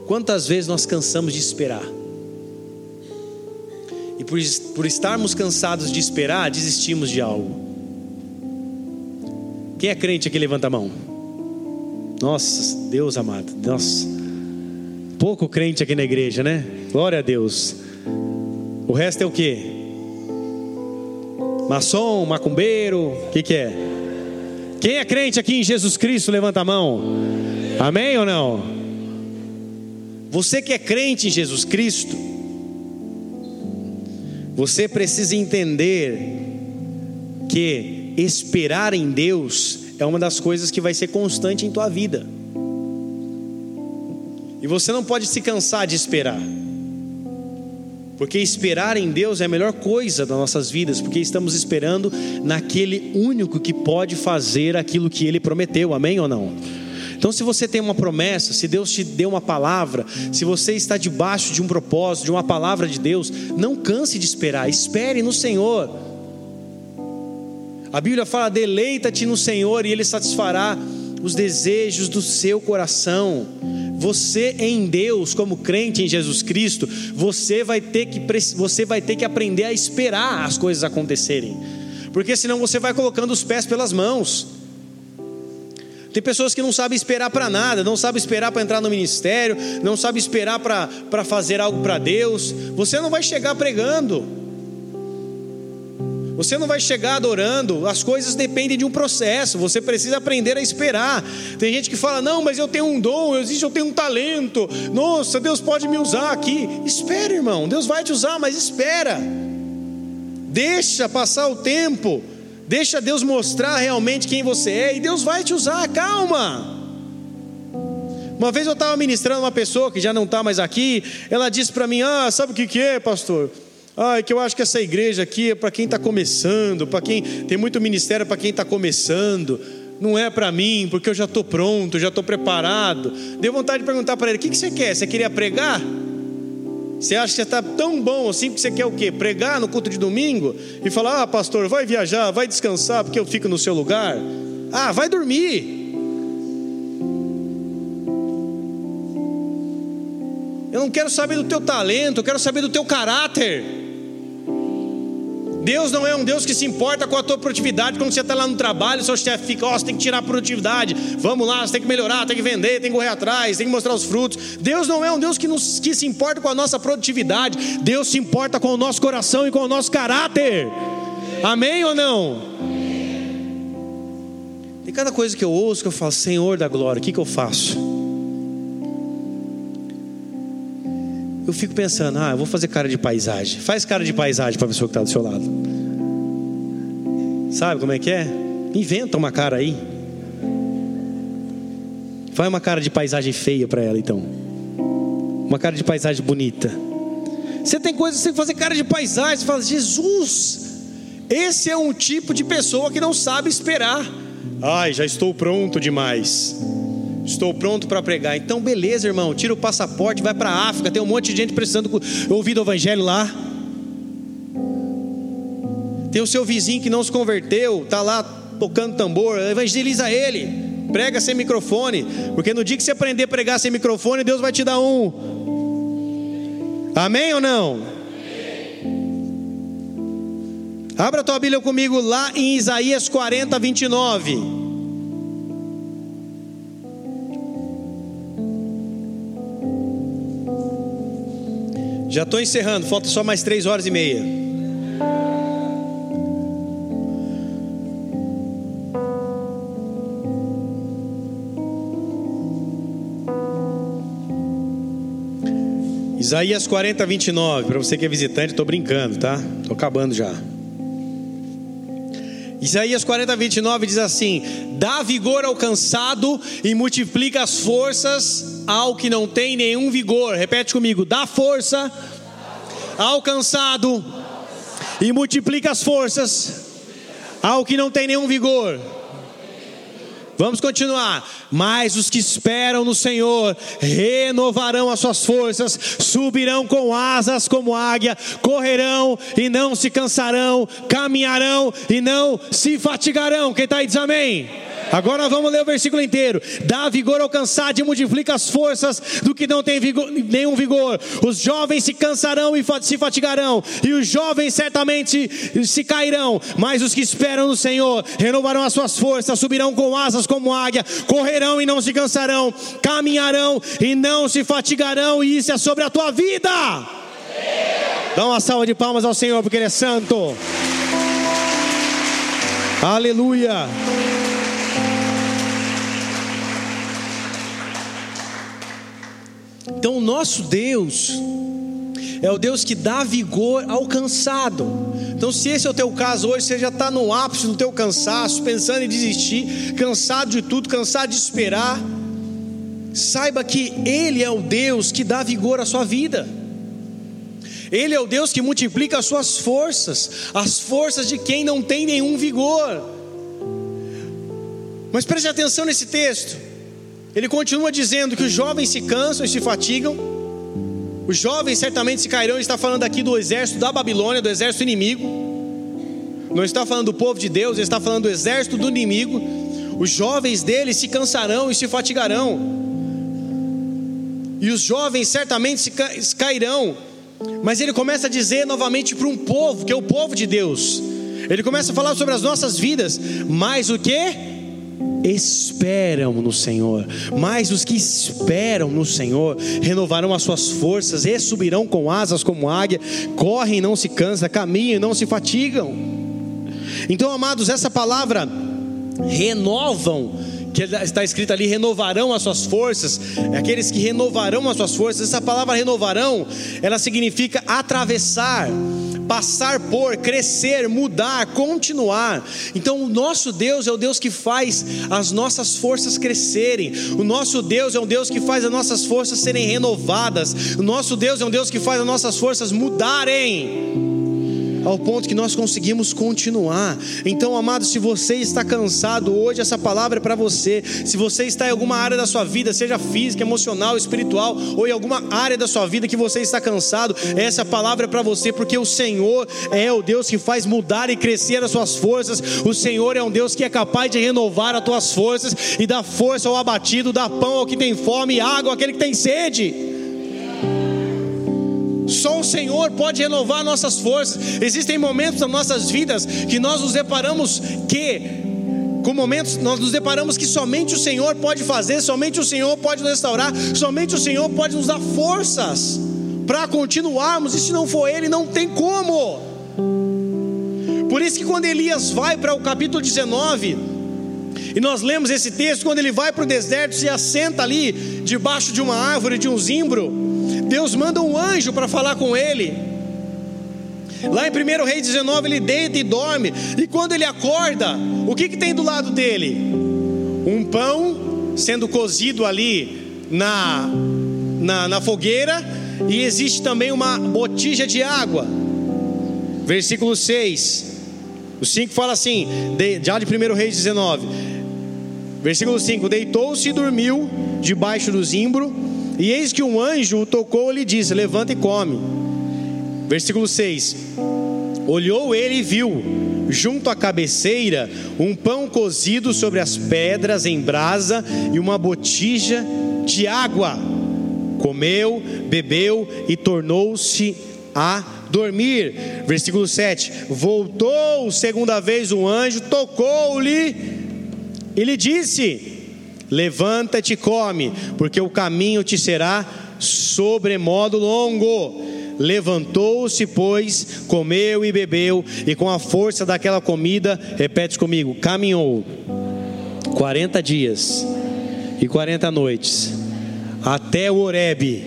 Quantas vezes nós cansamos de esperar? E por, por estarmos cansados de esperar, desistimos de algo. Quem é crente aqui, levanta a mão. Nossa, Deus amado, nossa. Pouco crente aqui na igreja, né? Glória a Deus. O resto é o que? Maçom, macumbeiro, o que, que é? Quem é crente aqui em Jesus Cristo, levanta a mão. Amém ou não? Você que é crente em Jesus Cristo, você precisa entender que esperar em Deus é uma das coisas que vai ser constante em tua vida. E você não pode se cansar de esperar. Porque esperar em Deus é a melhor coisa das nossas vidas, porque estamos esperando naquele único que pode fazer aquilo que ele prometeu, amém ou não? Então, se você tem uma promessa, se Deus te deu uma palavra, se você está debaixo de um propósito, de uma palavra de Deus, não canse de esperar, espere no Senhor. A Bíblia fala: deleita-te no Senhor e Ele satisfará os desejos do seu coração. Você em Deus, como crente em Jesus Cristo, você vai ter que, você vai ter que aprender a esperar as coisas acontecerem, porque senão você vai colocando os pés pelas mãos. Tem pessoas que não sabem esperar para nada, não sabem esperar para entrar no ministério, não sabem esperar para fazer algo para Deus. Você não vai chegar pregando. Você não vai chegar adorando, as coisas dependem de um processo, você precisa aprender a esperar. Tem gente que fala: Não, mas eu tenho um dom, existe, eu tenho um talento, nossa, Deus pode me usar aqui. Espera, irmão, Deus vai te usar, mas espera, deixa passar o tempo, deixa Deus mostrar realmente quem você é e Deus vai te usar, calma. Uma vez eu estava ministrando uma pessoa que já não está mais aqui, ela disse para mim: Ah, sabe o que, que é, pastor? Ah, é que eu acho que essa igreja aqui é para quem está começando, para quem tem muito ministério para quem está começando. Não é para mim, porque eu já estou pronto, já estou preparado. Deu vontade de perguntar para ele: o que, que você quer? Você queria pregar? Você acha que você está tão bom assim que você quer o quê? Pregar no culto de domingo e falar: ah, pastor, vai viajar, vai descansar porque eu fico no seu lugar? Ah, vai dormir. Eu não quero saber do teu talento, eu quero saber do teu caráter. Deus não é um Deus que se importa com a tua produtividade quando você está lá no trabalho, seu chefe fica, ó, oh, você tem que tirar a produtividade, vamos lá, você tem que melhorar, tem que vender, tem que correr atrás, tem que mostrar os frutos. Deus não é um Deus que, nos, que se importa com a nossa produtividade, Deus se importa com o nosso coração e com o nosso caráter. Amém ou não? Tem cada coisa que eu ouço que eu falo, Senhor da glória, o que, que eu faço? Eu fico pensando, ah, eu vou fazer cara de paisagem. Faz cara de paisagem para a pessoa que está do seu lado. Sabe como é que é? Inventa uma cara aí. Faz uma cara de paisagem feia para ela, então. Uma cara de paisagem bonita. Você tem coisas que você tem que fazer cara de paisagem. Você fala, Jesus, esse é um tipo de pessoa que não sabe esperar. Ai, já estou pronto demais. Estou pronto para pregar. Então, beleza, irmão. Tira o passaporte, vai para a África. Tem um monte de gente precisando ouvir o evangelho lá. Tem o seu vizinho que não se converteu, está lá tocando tambor. Evangeliza ele. Prega sem microfone. Porque no dia que você aprender a pregar sem microfone, Deus vai te dar um. Amém ou não? Abra a tua Bíblia comigo lá em Isaías 40, 29. Já estou encerrando, falta só mais três horas e meia. Isaías 40, 29. Para você que é visitante, estou brincando, tá? Estou acabando já. Isaías 40, 29 diz assim: Dá vigor ao cansado e multiplica as forças ao que não tem nenhum vigor. Repete comigo: dá força ao cansado e multiplica as forças ao que não tem nenhum vigor. Vamos continuar. Mas os que esperam no Senhor renovarão as suas forças, subirão com asas como águia, correrão e não se cansarão, caminharão e não se fatigarão. Quem está aí diz amém. Agora vamos ler o versículo inteiro. Dá vigor ao cansado e multiplica as forças do que não tem vigor, nenhum vigor. Os jovens se cansarão e se fatigarão, e os jovens certamente se cairão. Mas os que esperam no Senhor renovarão as suas forças, subirão com asas como águia, correrão e não se cansarão, caminharão e não se fatigarão. E isso é sobre a tua vida. Dá uma salva de palmas ao Senhor, porque Ele é santo. Aleluia. Então, o nosso Deus é o Deus que dá vigor ao cansado. Então, se esse é o teu caso hoje, você já está no ápice do teu cansaço, pensando em desistir, cansado de tudo, cansado de esperar, saiba que Ele é o Deus que dá vigor à sua vida. Ele é o Deus que multiplica as suas forças, as forças de quem não tem nenhum vigor. Mas preste atenção nesse texto. Ele continua dizendo que os jovens se cansam e se fatigam. Os jovens certamente se cairão. Ele está falando aqui do exército da Babilônia, do exército inimigo. Não está falando do povo de Deus, ele está falando do exército do inimigo. Os jovens dele se cansarão e se fatigarão. E os jovens certamente se cairão mas ele começa a dizer novamente para um povo, que é o povo de Deus. Ele começa a falar sobre as nossas vidas, mas o que? Esperam no Senhor, mas os que esperam no Senhor renovarão as suas forças e subirão com asas como águia, correm e não se cansam, caminham e não se fatigam. Então, amados, essa palavra renovam que está escrito ali, renovarão as suas forças, é aqueles que renovarão as suas forças. Essa palavra renovarão, ela significa atravessar, passar por, crescer, mudar, continuar. Então, o nosso Deus é o Deus que faz as nossas forças crescerem. O nosso Deus é um Deus que faz as nossas forças serem renovadas. O nosso Deus é um Deus que faz as nossas forças mudarem ao ponto que nós conseguimos continuar. Então, amado, se você está cansado hoje, essa palavra é para você. Se você está em alguma área da sua vida, seja física, emocional, espiritual, ou em alguma área da sua vida que você está cansado, essa palavra é para você, porque o Senhor é o Deus que faz mudar e crescer as suas forças. O Senhor é um Deus que é capaz de renovar as tuas forças e dar força ao abatido, dar pão ao que tem fome e água àquele que tem sede. Só o Senhor pode renovar nossas forças. Existem momentos nas nossas vidas que nós nos deparamos que com momentos nós nos deparamos que somente o Senhor pode fazer, somente o Senhor pode nos restaurar, somente o Senhor pode nos dar forças para continuarmos, e se não for Ele, não tem como. Por isso que quando Elias vai para o capítulo 19, e nós lemos esse texto, quando ele vai para o deserto, se assenta ali, debaixo de uma árvore, de um zimbro, Deus manda um anjo para falar com ele. Lá em 1 Rei 19, ele deita e dorme. E quando ele acorda, o que, que tem do lado dele? Um pão sendo cozido ali na, na, na fogueira. E existe também uma botija de água. Versículo 6. O 5 fala assim, já de 1 Reis 19. Versículo 5: Deitou-se e dormiu debaixo do zimbro e eis que um anjo o tocou e lhe disse: Levanta e come. Versículo 6: Olhou ele e viu, junto à cabeceira, um pão cozido sobre as pedras em brasa e uma botija de água. Comeu, bebeu e tornou-se a dormir. Versículo 7: Voltou segunda vez o anjo, tocou-lhe e lhe disse: Levanta-te e come, porque o caminho te será sobremodo longo. Levantou-se, pois, comeu e bebeu, e com a força daquela comida, repete comigo, caminhou 40 dias e 40 noites, até o Horebe,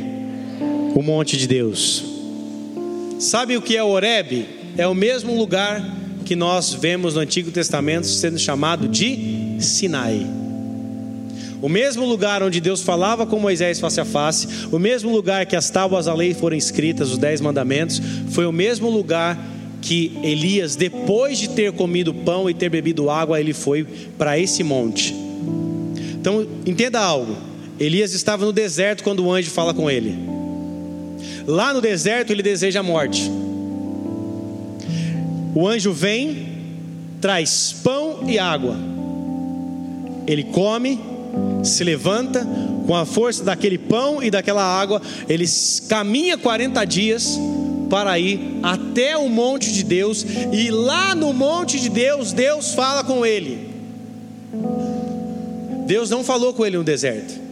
o monte de Deus. Sabe o que é Horebe? É o mesmo lugar que nós vemos no Antigo Testamento sendo chamado de Sinai. O mesmo lugar onde Deus falava com Moisés face a face, o mesmo lugar que as tábuas da lei foram escritas, os dez mandamentos, foi o mesmo lugar que Elias, depois de ter comido pão e ter bebido água, ele foi para esse monte. Então, entenda algo: Elias estava no deserto quando o anjo fala com ele. Lá no deserto, ele deseja a morte. O anjo vem, traz pão e água. Ele come, se levanta, com a força daquele pão e daquela água, ele caminha 40 dias para ir até o monte de Deus, e lá no monte de Deus, Deus fala com ele. Deus não falou com ele no deserto.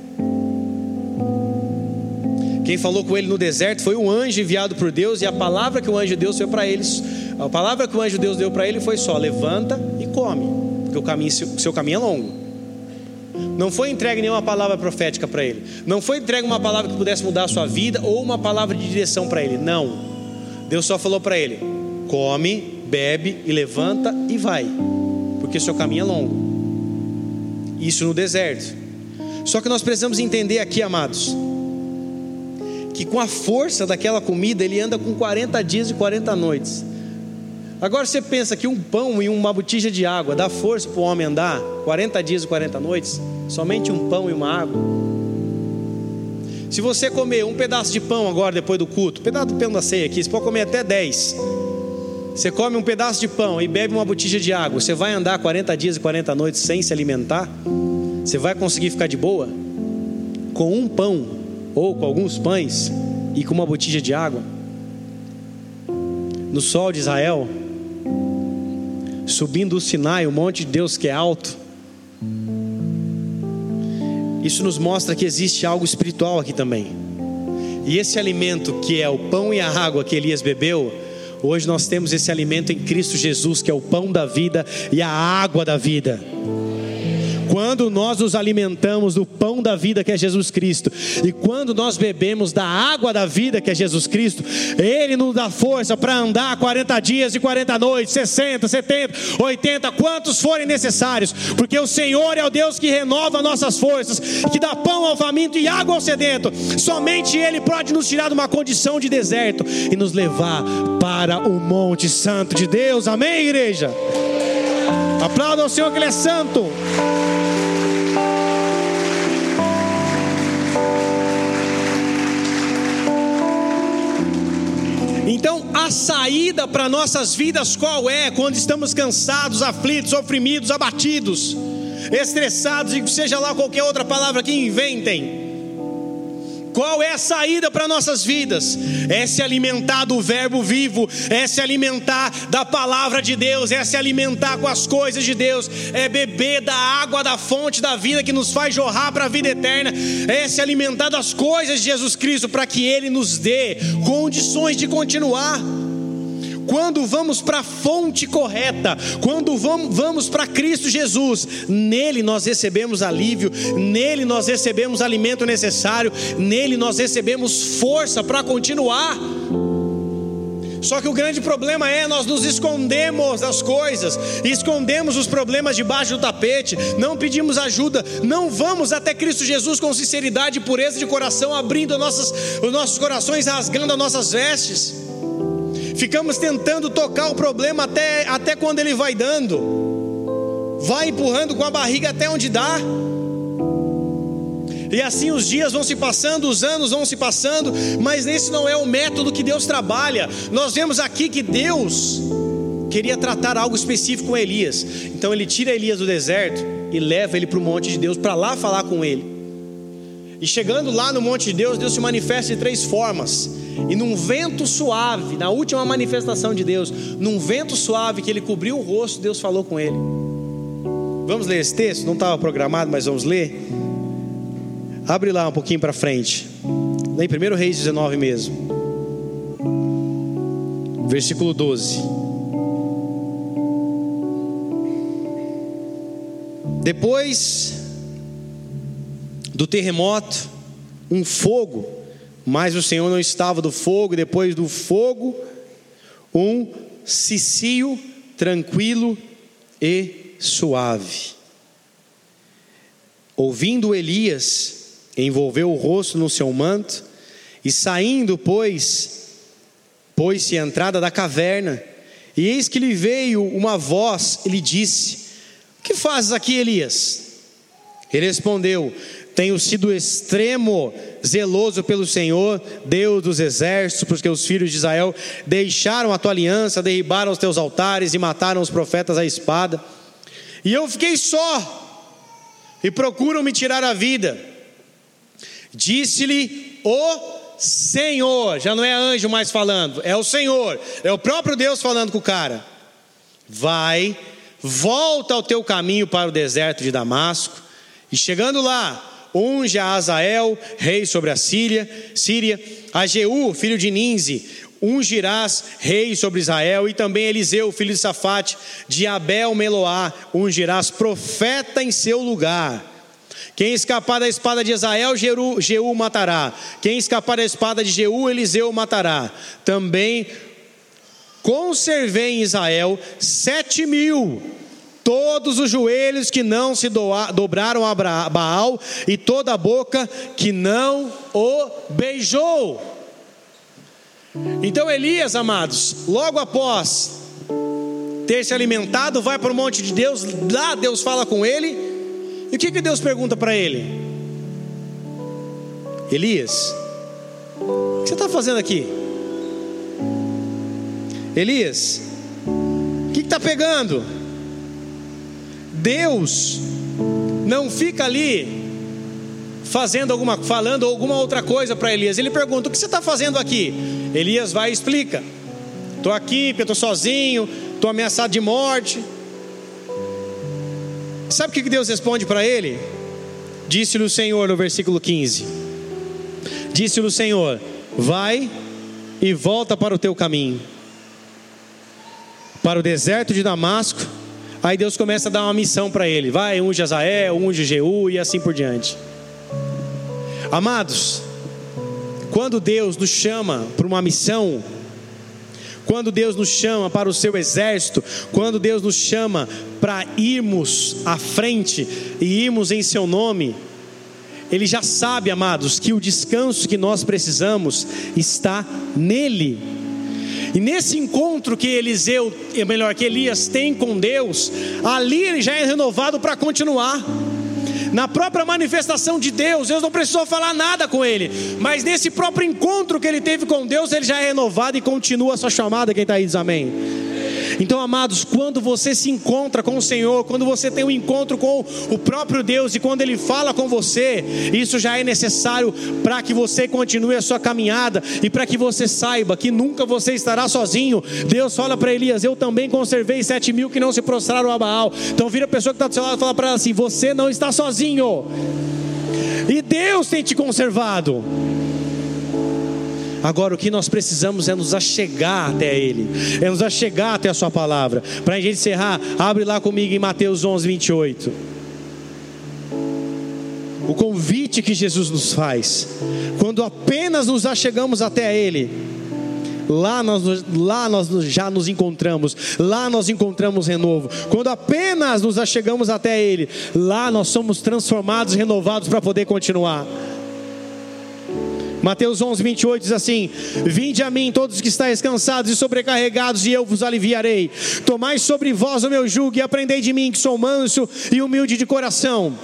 Quem falou com ele no deserto foi um anjo enviado por Deus, e a palavra que o anjo Deus deu para eles, a palavra que o anjo Deus deu para ele foi só: levanta e come, porque o caminho, seu caminho é longo. Não foi entregue nenhuma palavra profética para ele. Não foi entregue uma palavra que pudesse mudar a sua vida ou uma palavra de direção para ele. Não. Deus só falou para ele: come, bebe e levanta e vai, porque seu caminho é longo. Isso no deserto. Só que nós precisamos entender aqui, amados, que com a força daquela comida ele anda com 40 dias e 40 noites. Agora você pensa que um pão e uma botija de água dá força para o homem andar 40 dias e 40 noites? Somente um pão e uma água. Se você comer um pedaço de pão agora depois do culto, pedaço do pão da ceia aqui, você pode comer até 10. Você come um pedaço de pão e bebe uma botija de água, você vai andar 40 dias e 40 noites sem se alimentar? Você vai conseguir ficar de boa? Com um pão ou com alguns pães e com uma botija de água? No sol de Israel, subindo o Sinai, o monte de Deus que é alto. Isso nos mostra que existe algo espiritual aqui também. E esse alimento que é o pão e a água que Elias bebeu, hoje nós temos esse alimento em Cristo Jesus, que é o pão da vida e a água da vida. Quando nós nos alimentamos do pão da vida que é Jesus Cristo, e quando nós bebemos da água da vida que é Jesus Cristo, Ele nos dá força para andar 40 dias e 40 noites, 60, 70, 80, quantos forem necessários, porque o Senhor é o Deus que renova nossas forças, que dá pão ao faminto e água ao sedento. Somente Ele pode nos tirar de uma condição de deserto e nos levar para o Monte Santo de Deus. Amém, igreja? Aplauda ao Senhor que Ele é santo. A saída para nossas vidas qual é? Quando estamos cansados, aflitos, oprimidos, abatidos, estressados e seja lá qualquer outra palavra que inventem. Qual é a saída para nossas vidas? É se alimentar do Verbo vivo, é se alimentar da palavra de Deus, é se alimentar com as coisas de Deus, é beber da água da fonte da vida que nos faz jorrar para a vida eterna, é se alimentar das coisas de Jesus Cristo para que Ele nos dê condições de continuar quando vamos para a fonte correta, quando vamos, para Cristo Jesus, nele nós recebemos alívio, nele nós recebemos alimento necessário, nele nós recebemos força para continuar. Só que o grande problema é nós nos escondemos das coisas, escondemos os problemas debaixo do tapete, não pedimos ajuda, não vamos até Cristo Jesus com sinceridade e pureza de coração, abrindo nossas, os nossos corações, rasgando as nossas vestes ficamos tentando tocar o problema até, até quando ele vai dando, vai empurrando com a barriga até onde dá. E assim os dias vão se passando, os anos vão se passando, mas esse não é o método que Deus trabalha. Nós vemos aqui que Deus queria tratar algo específico com Elias. Então ele tira Elias do deserto e leva ele para o monte de Deus para lá falar com ele. E chegando lá no monte de Deus, Deus se manifesta de três formas. E num vento suave, na última manifestação de Deus, num vento suave que ele cobriu o rosto, Deus falou com ele. Vamos ler esse texto? Não estava programado, mas vamos ler. Abre lá um pouquinho para frente. Em 1 Reis 19 mesmo. Versículo 12. Depois do terremoto, um fogo, mas o Senhor não estava do fogo, depois do fogo, um cicio tranquilo e suave. Ouvindo Elias, envolveu o rosto no seu manto, e saindo, pois, pôs-se à entrada da caverna, e eis que lhe veio uma voz, e lhe disse: O que fazes aqui, Elias? Ele respondeu: tenho sido extremo zeloso pelo Senhor, Deus dos exércitos, porque os filhos de Israel deixaram a tua aliança, derribaram os teus altares e mataram os profetas à espada. E eu fiquei só, e procuram me tirar a vida. Disse-lhe o Senhor, já não é anjo mais falando, é o Senhor, é o próprio Deus falando com o cara. Vai, volta ao teu caminho para o deserto de Damasco, e chegando lá, unge a Azael, rei sobre a Síria, Síria, a Jeú, filho de Ninze, ungirás rei sobre Israel, e também Eliseu, filho de Safate, de Abel Meloá, ungirás profeta em seu lugar. Quem escapar da espada de Israel, Jeú, Jeú matará. Quem escapar da espada de Jeú, Eliseu matará. Também conservei em Israel sete mil todos os joelhos que não se dobraram a Baal e toda a boca que não o beijou. Então Elias, amados, logo após ter se alimentado, vai para o monte de Deus, lá Deus fala com ele, e o que, que Deus pergunta para ele? Elias, o que você está fazendo aqui? Elias, o que está pegando? Deus não fica ali fazendo alguma, falando alguma outra coisa para Elias. Ele pergunta: O que você está fazendo aqui? Elias vai e explica: Estou aqui porque estou sozinho, estou ameaçado de morte. Sabe o que Deus responde para ele? Disse-lhe o Senhor no versículo 15: Disse-lhe o Senhor: Vai e volta para o teu caminho, para o deserto de Damasco Aí Deus começa a dar uma missão para ele: vai, unge Azael, unge Jeú e assim por diante. Amados, quando Deus nos chama para uma missão, quando Deus nos chama para o seu exército, quando Deus nos chama para irmos à frente e irmos em seu nome, Ele já sabe, amados, que o descanso que nós precisamos está nele. E nesse encontro que Eliseu, melhor, que Elias tem com Deus, ali ele já é renovado para continuar. Na própria manifestação de Deus, Deus não precisou falar nada com ele, mas nesse próprio encontro que ele teve com Deus, ele já é renovado e continua a sua chamada. Quem está aí diz amém. Então, amados, quando você se encontra com o Senhor, quando você tem um encontro com o próprio Deus e quando Ele fala com você, isso já é necessário para que você continue a sua caminhada e para que você saiba que nunca você estará sozinho. Deus fala para Elias: Eu também conservei sete mil que não se prostraram a Baal. Então, vira a pessoa que está do seu lado e fala para ela assim: Você não está sozinho. E Deus tem te conservado. Agora o que nós precisamos é nos achegar até Ele, é nos achegar até a Sua palavra. Para a gente encerrar, abre lá comigo em Mateus 11, 28. O convite que Jesus nos faz, quando apenas nos achegamos até Ele, lá nós, lá nós já nos encontramos, lá nós encontramos renovo. Quando apenas nos achegamos até Ele, lá nós somos transformados, renovados para poder continuar. Mateus 11, 28 diz assim: Vinde a mim, todos que estáis cansados e sobrecarregados, e eu vos aliviarei. Tomai sobre vós o meu jugo e aprendei de mim, que sou manso e humilde de coração.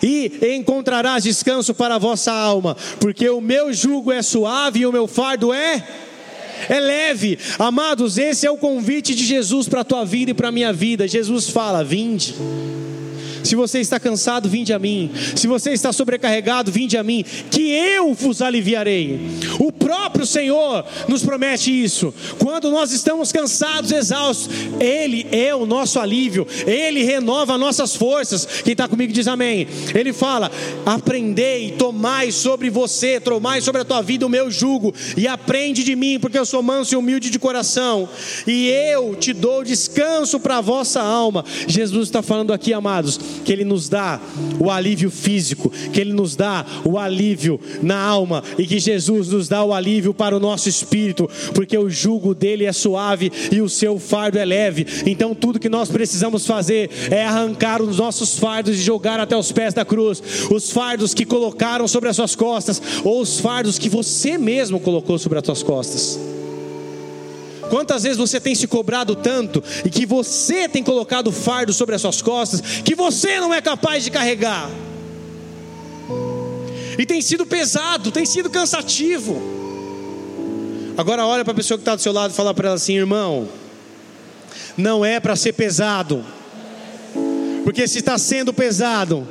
E encontrarás descanso para a vossa alma, porque o meu jugo é suave e o meu fardo é é leve. Amados, esse é o convite de Jesus para a tua vida e para a minha vida. Jesus fala: Vinde. Se você está cansado, vinde a mim. Se você está sobrecarregado, vinde a mim, que eu vos aliviarei. O próprio Senhor nos promete isso. Quando nós estamos cansados, exaustos, Ele é o nosso alívio, Ele renova nossas forças. Quem está comigo diz amém. Ele fala: aprendei, tomai sobre você, tomai sobre a tua vida o meu jugo, e aprende de mim, porque eu sou manso e humilde de coração, e eu te dou descanso para a vossa alma. Jesus está falando aqui, amados, que Ele nos dá o alívio físico, que Ele nos dá o alívio na alma e que Jesus nos dá o alívio para o nosso espírito, porque o jugo dele é suave e o seu fardo é leve. Então, tudo que nós precisamos fazer é arrancar os nossos fardos e jogar até os pés da cruz, os fardos que colocaram sobre as suas costas, ou os fardos que você mesmo colocou sobre as suas costas. Quantas vezes você tem se cobrado tanto e que você tem colocado fardo sobre as suas costas que você não é capaz de carregar? E tem sido pesado, tem sido cansativo. Agora olha para a pessoa que está do seu lado e fala para ela assim, irmão, não é para ser pesado. Porque se está sendo pesado,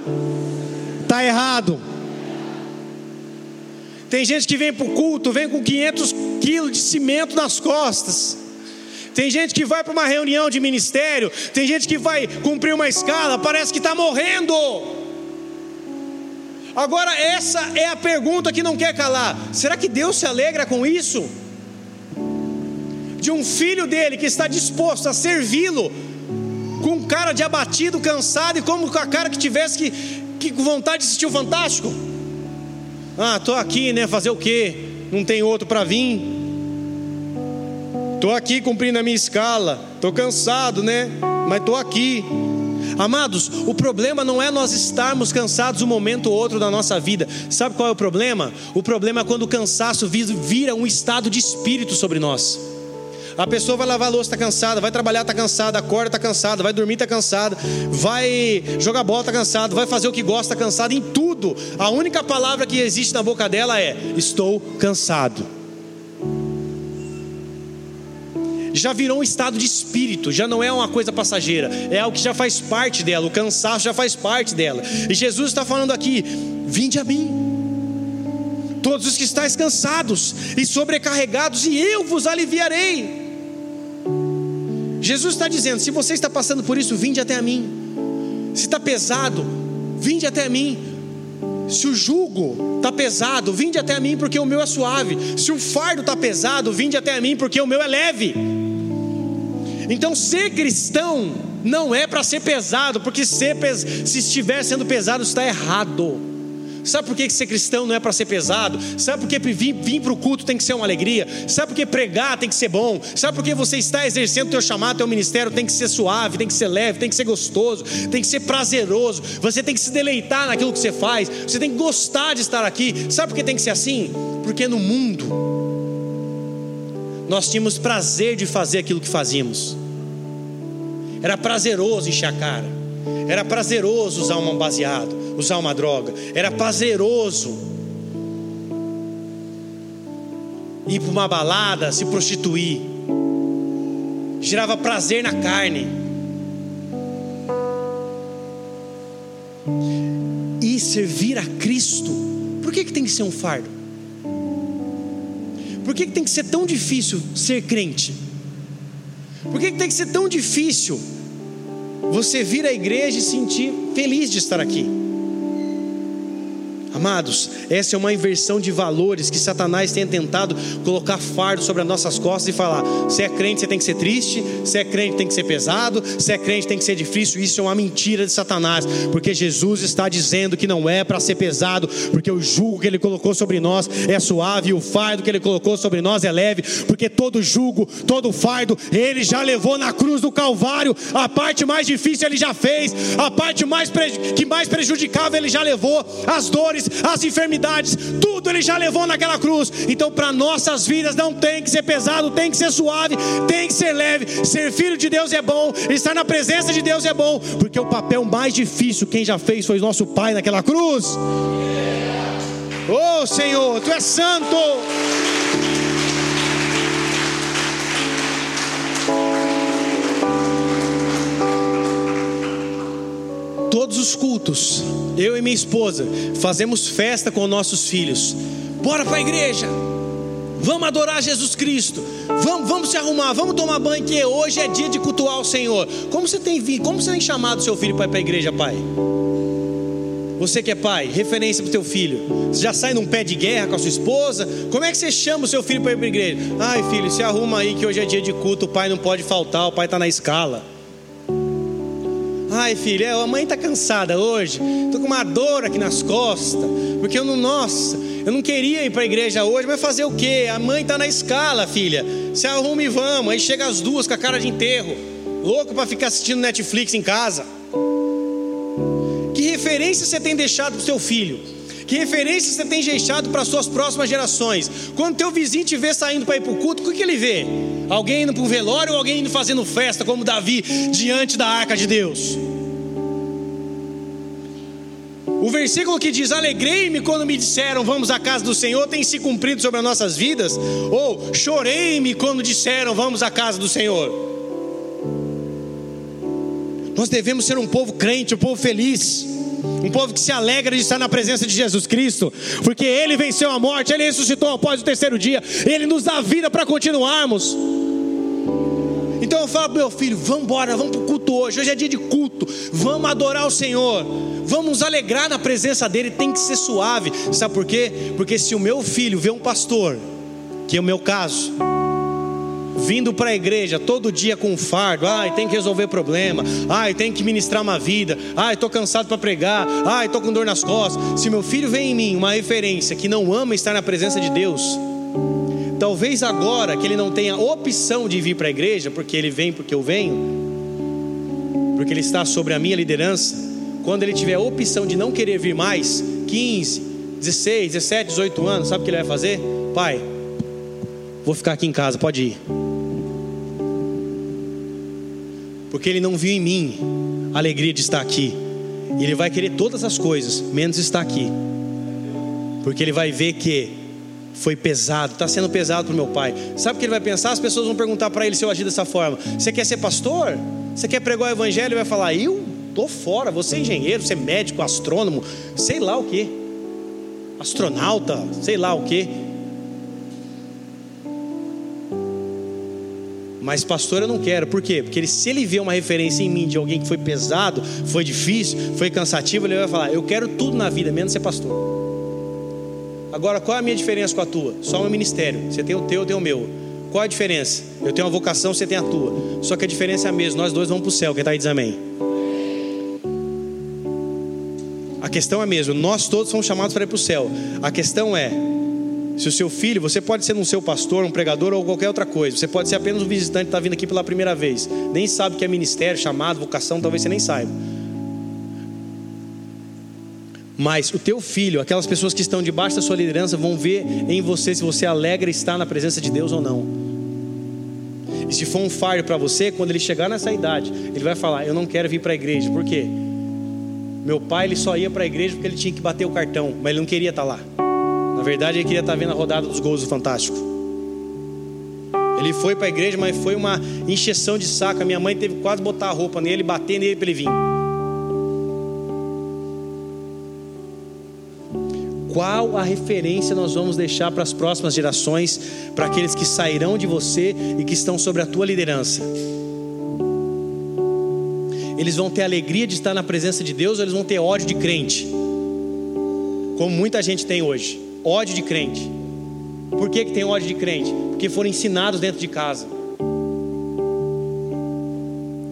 está errado. Tem gente que vem para o culto, vem com 500 quilos de cimento nas costas. Tem gente que vai para uma reunião de ministério, tem gente que vai cumprir uma escala, parece que está morrendo. Agora, essa é a pergunta que não quer calar: será que Deus se alegra com isso? De um filho dele que está disposto a servi-lo, com cara de abatido, cansado e como com a cara que tivesse que, que com vontade de assistir o Fantástico. Ah, estou aqui, né? Fazer o quê? Não tem outro para vir. Estou aqui cumprindo a minha escala. Estou cansado, né? Mas estou aqui. Amados, o problema não é nós estarmos cansados um momento ou outro da nossa vida. Sabe qual é o problema? O problema é quando o cansaço vira um estado de espírito sobre nós. A pessoa vai lavar a louça, está cansada, vai trabalhar, está cansada, acorda, está cansada, vai dormir, está cansada, vai jogar bola, está cansada, vai fazer o que gosta, está cansada, em tudo. A única palavra que existe na boca dela é: Estou cansado. Já virou um estado de espírito, já não é uma coisa passageira, é algo que já faz parte dela, o cansaço já faz parte dela. E Jesus está falando aqui: vinde a mim, todos os que estáis cansados e sobrecarregados, e eu vos aliviarei. Jesus está dizendo: se você está passando por isso, vinde até a mim. Se está pesado, vinde até a mim. Se o jugo está pesado, vinde até a mim, porque o meu é suave. Se o fardo está pesado, vinde até a mim, porque o meu é leve. Então, ser cristão não é para ser pesado, porque ser pes... se estiver sendo pesado está errado. Sabe por que ser cristão não é para ser pesado? Sabe por que vir, vir para o culto tem que ser uma alegria? Sabe por que pregar tem que ser bom? Sabe por que você está exercendo o teu chamado, teu ministério tem que ser suave, tem que ser leve, tem que ser gostoso, tem que ser prazeroso. Você tem que se deleitar naquilo que você faz. Você tem que gostar de estar aqui. Sabe por que tem que ser assim? Porque no mundo nós tínhamos prazer de fazer aquilo que fazíamos. Era prazeroso encher a cara. Era prazeroso usar um baseado, usar uma droga. Era prazeroso ir para uma balada, se prostituir. Gerava prazer na carne. E servir a Cristo. Por que, que tem que ser um fardo? Por que, que tem que ser tão difícil ser crente? Por que, que tem que ser tão difícil você vir à igreja e sentir feliz de estar aqui? Amados, essa é uma inversão de valores que Satanás tem tentado colocar fardo sobre as nossas costas e falar: se é crente, você tem que ser triste, se é crente, tem que ser pesado, se é crente, tem que ser difícil. Isso é uma mentira de Satanás, porque Jesus está dizendo que não é para ser pesado, porque o jugo que ele colocou sobre nós é suave e o fardo que ele colocou sobre nós é leve, porque todo jugo, todo fardo, ele já levou na cruz do Calvário, a parte mais difícil ele já fez, a parte mais que mais prejudicava ele já levou, as dores as enfermidades, tudo Ele já levou naquela cruz. Então, para nossas vidas, não tem que ser pesado, tem que ser suave, tem que ser leve. Ser filho de Deus é bom, estar na presença de Deus é bom, porque o papel mais difícil, quem já fez foi nosso Pai naquela cruz. Oh Senhor, Tu és santo. todos os cultos, eu e minha esposa, fazemos festa com nossos filhos. Bora para a igreja. Vamos adorar Jesus Cristo. Vamos, vamos se arrumar, vamos tomar banho que hoje é dia de cultuar o Senhor. Como você tem como você tem chamado seu filho para ir para a igreja, pai? Você que é pai, referência para o teu filho. Você já sai num pé de guerra com a sua esposa? Como é que você chama o seu filho para ir para a igreja? Ai, filho, se arruma aí que hoje é dia de culto, o pai não pode faltar, o pai está na escala. Ai, filho, é, a mãe está cansada hoje. Estou com uma dor aqui nas costas. Porque eu não, nossa, eu não queria ir para a igreja hoje, mas fazer o quê? A mãe está na escala, filha. Se arruma e vamos. Aí chega as duas com a cara de enterro. Louco para ficar assistindo Netflix em casa. Que referência você tem deixado para o seu filho? Que referência você tem deixado para as suas próximas gerações? Quando teu vizinho te vê saindo para ir para o culto, o que, que ele vê? Alguém indo para o velório ou alguém indo fazendo festa, como Davi, diante da arca de Deus? O versículo que diz: Alegrei-me quando me disseram, vamos à casa do Senhor, tem se cumprido sobre as nossas vidas? Ou chorei-me quando disseram, vamos à casa do Senhor? Nós devemos ser um povo crente, um povo feliz. Um povo que se alegra de estar na presença de Jesus Cristo, porque Ele venceu a morte, Ele ressuscitou após o terceiro dia, Ele nos dá vida para continuarmos. Então eu falo para meu filho: vamos embora, vamos para o culto hoje. Hoje é dia de culto, vamos adorar o Senhor, vamos nos alegrar na presença dEle. Tem que ser suave, sabe por quê? Porque se o meu filho vê um pastor, que é o meu caso, vindo para a igreja todo dia com um fardo, ai, tem que resolver problema, ai, tem que ministrar uma vida, ai, estou cansado para pregar, ai, estou com dor nas costas. Se meu filho vê em mim uma referência que não ama estar na presença de Deus, talvez agora que ele não tenha opção de vir para a igreja, porque ele vem porque eu venho, porque ele está sobre a minha liderança, quando ele tiver a opção de não querer vir mais, 15, 16, 17, 18 anos, sabe o que ele vai fazer? Pai, vou ficar aqui em casa, pode ir. Porque ele não viu em mim a alegria de estar aqui. E ele vai querer todas as coisas, menos estar aqui. Porque ele vai ver que foi pesado, está sendo pesado para o meu pai. Sabe o que ele vai pensar? As pessoas vão perguntar para ele se eu agir dessa forma: Você quer ser pastor? Você quer pregar o evangelho? Ele vai falar: Eu estou fora, você é engenheiro, você é médico, astrônomo, sei lá o que, astronauta, sei lá o que. Mas pastor eu não quero, por quê? Porque ele, se ele vê uma referência em mim de alguém que foi pesado, foi difícil, foi cansativo, ele vai falar: Eu quero tudo na vida, menos ser pastor. Agora, qual é a minha diferença com a tua? Só um ministério. Você tem o teu, eu tenho o meu. Qual a diferença? Eu tenho uma vocação, você tem a tua. Só que a diferença é a mesma. Nós dois vamos para o céu. Quem está aí diz amém. A questão é a mesma. Nós todos somos chamados para ir para o céu. A questão é: se o seu filho, você pode ser um seu pastor, um pregador ou qualquer outra coisa. Você pode ser apenas um visitante que está vindo aqui pela primeira vez. Nem sabe o que é ministério, chamado, vocação, talvez você nem saiba. Mas o teu filho, aquelas pessoas que estão debaixo da sua liderança, vão ver em você se você alegra estar na presença de Deus ou não. E se for um fardo para você, quando ele chegar nessa idade, ele vai falar: Eu não quero vir para a igreja. Por quê? Meu pai ele só ia para a igreja porque ele tinha que bater o cartão, mas ele não queria estar tá lá. Verdade, ele queria estar vendo a rodada dos gols do Fantástico. Ele foi para a igreja, mas foi uma encheção de saco. A minha mãe teve quase botar a roupa nele, bater nele para ele vir. Qual a referência nós vamos deixar para as próximas gerações, para aqueles que sairão de você e que estão sobre a tua liderança? Eles vão ter alegria de estar na presença de Deus ou eles vão ter ódio de crente? Como muita gente tem hoje ódio de crente. Por que, que tem ódio de crente? Porque foram ensinados dentro de casa.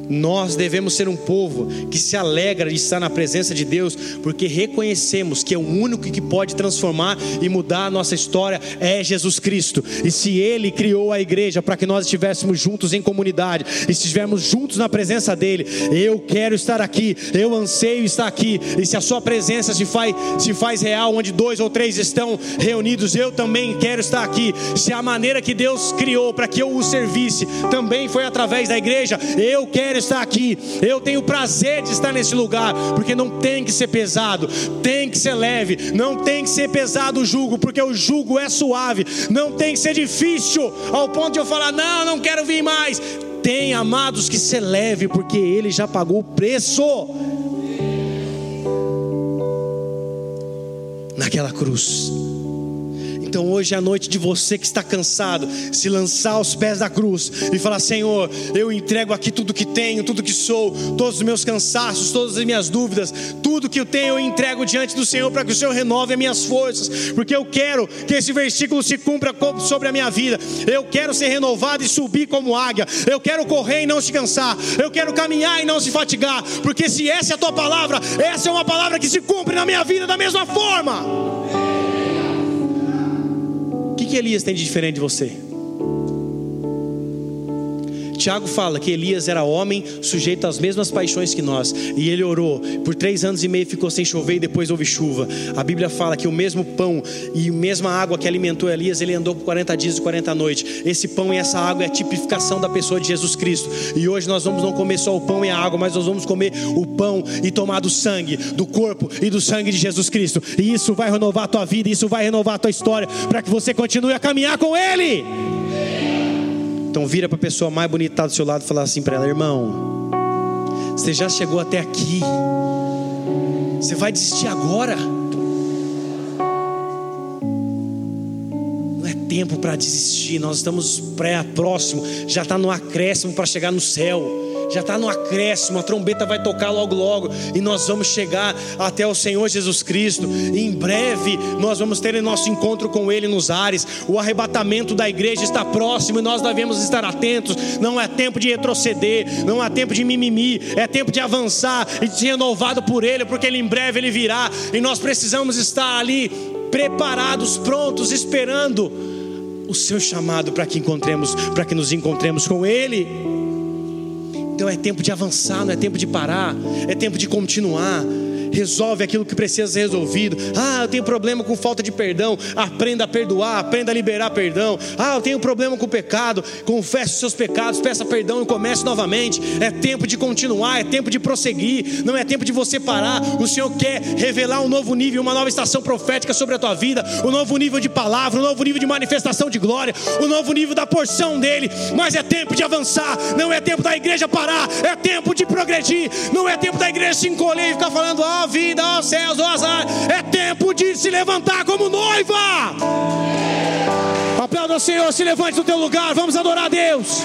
Nós devemos ser um povo que se alegra de estar na presença de Deus, porque reconhecemos que é o único que pode transformar e mudar a nossa história é Jesus Cristo. E se Ele criou a igreja para que nós estivéssemos juntos em comunidade, estivermos juntos na presença dEle, eu quero estar aqui, eu anseio estar aqui. E se a Sua presença se faz, se faz real, onde dois ou três estão reunidos, eu também quero estar aqui. Se a maneira que Deus criou para que eu o servisse também foi através da igreja, eu quero estar aqui. Eu tenho prazer de estar nesse lugar, porque não tem que ser pesado, tem que ser leve, não tem que ser pesado o jugo, porque o jugo é suave, não tem que ser difícil ao ponto de eu falar, não, não quero vir mais. Tem amados que ser leve, porque ele já pagou o preço. Naquela cruz. Então hoje é a noite de você que está cansado, se lançar aos pés da cruz e falar: Senhor, eu entrego aqui tudo que tenho, tudo que sou, todos os meus cansaços, todas as minhas dúvidas, tudo que eu tenho eu entrego diante do Senhor para que o Senhor renove as minhas forças, porque eu quero que esse versículo se cumpra sobre a minha vida. Eu quero ser renovado e subir como águia. Eu quero correr e não se cansar. Eu quero caminhar e não se fatigar, porque se essa é a tua palavra, essa é uma palavra que se cumpre na minha vida da mesma forma que Elias tem de diferente de você? Tiago fala que Elias era homem sujeito às mesmas paixões que nós, e ele orou por três anos e meio, ficou sem chover e depois houve chuva. A Bíblia fala que o mesmo pão e a mesma água que alimentou Elias, ele andou por 40 dias e 40 noites. Esse pão e essa água é a tipificação da pessoa de Jesus Cristo. E hoje nós vamos não comer só o pão e a água, mas nós vamos comer o pão e tomar do sangue, do corpo e do sangue de Jesus Cristo. E isso vai renovar a tua vida, isso vai renovar a tua história, para que você continue a caminhar com Ele. Então vira para a pessoa mais bonita do seu lado e fala assim para ela, irmão, Você já chegou até aqui. Você vai desistir agora? Não é tempo para desistir. Nós estamos pré-próximo. Já está no acréscimo para chegar no céu já está no acréscimo, a trombeta vai tocar logo, logo, e nós vamos chegar até o Senhor Jesus Cristo. E em breve nós vamos ter nosso encontro com Ele nos ares. O arrebatamento da igreja está próximo e nós devemos estar atentos. Não é tempo de retroceder, não é tempo de mimimi, é tempo de avançar e de ser renovado por Ele, porque Ele em breve Ele virá e nós precisamos estar ali preparados, prontos, esperando o seu chamado para que encontremos, para que nos encontremos com Ele. Então é tempo de avançar, não é tempo de parar, é tempo de continuar resolve aquilo que precisa ser resolvido. Ah, eu tenho problema com falta de perdão. Aprenda a perdoar, aprenda a liberar perdão. Ah, eu tenho problema com pecado. Confesse os seus pecados, peça perdão e comece novamente. É tempo de continuar, é tempo de prosseguir. Não é tempo de você parar. O Senhor quer revelar um novo nível, uma nova estação profética sobre a tua vida, um novo nível de palavra, um novo nível de manifestação de glória, um novo nível da porção dele. Mas é tempo de avançar. Não é tempo da igreja parar. É tempo de progredir. Não é tempo da igreja se encolher e ficar falando, ah, vida, ó céus, ó azar. É tempo de se levantar como noiva. Aplauda o Senhor, se levante do teu lugar, vamos adorar a Deus.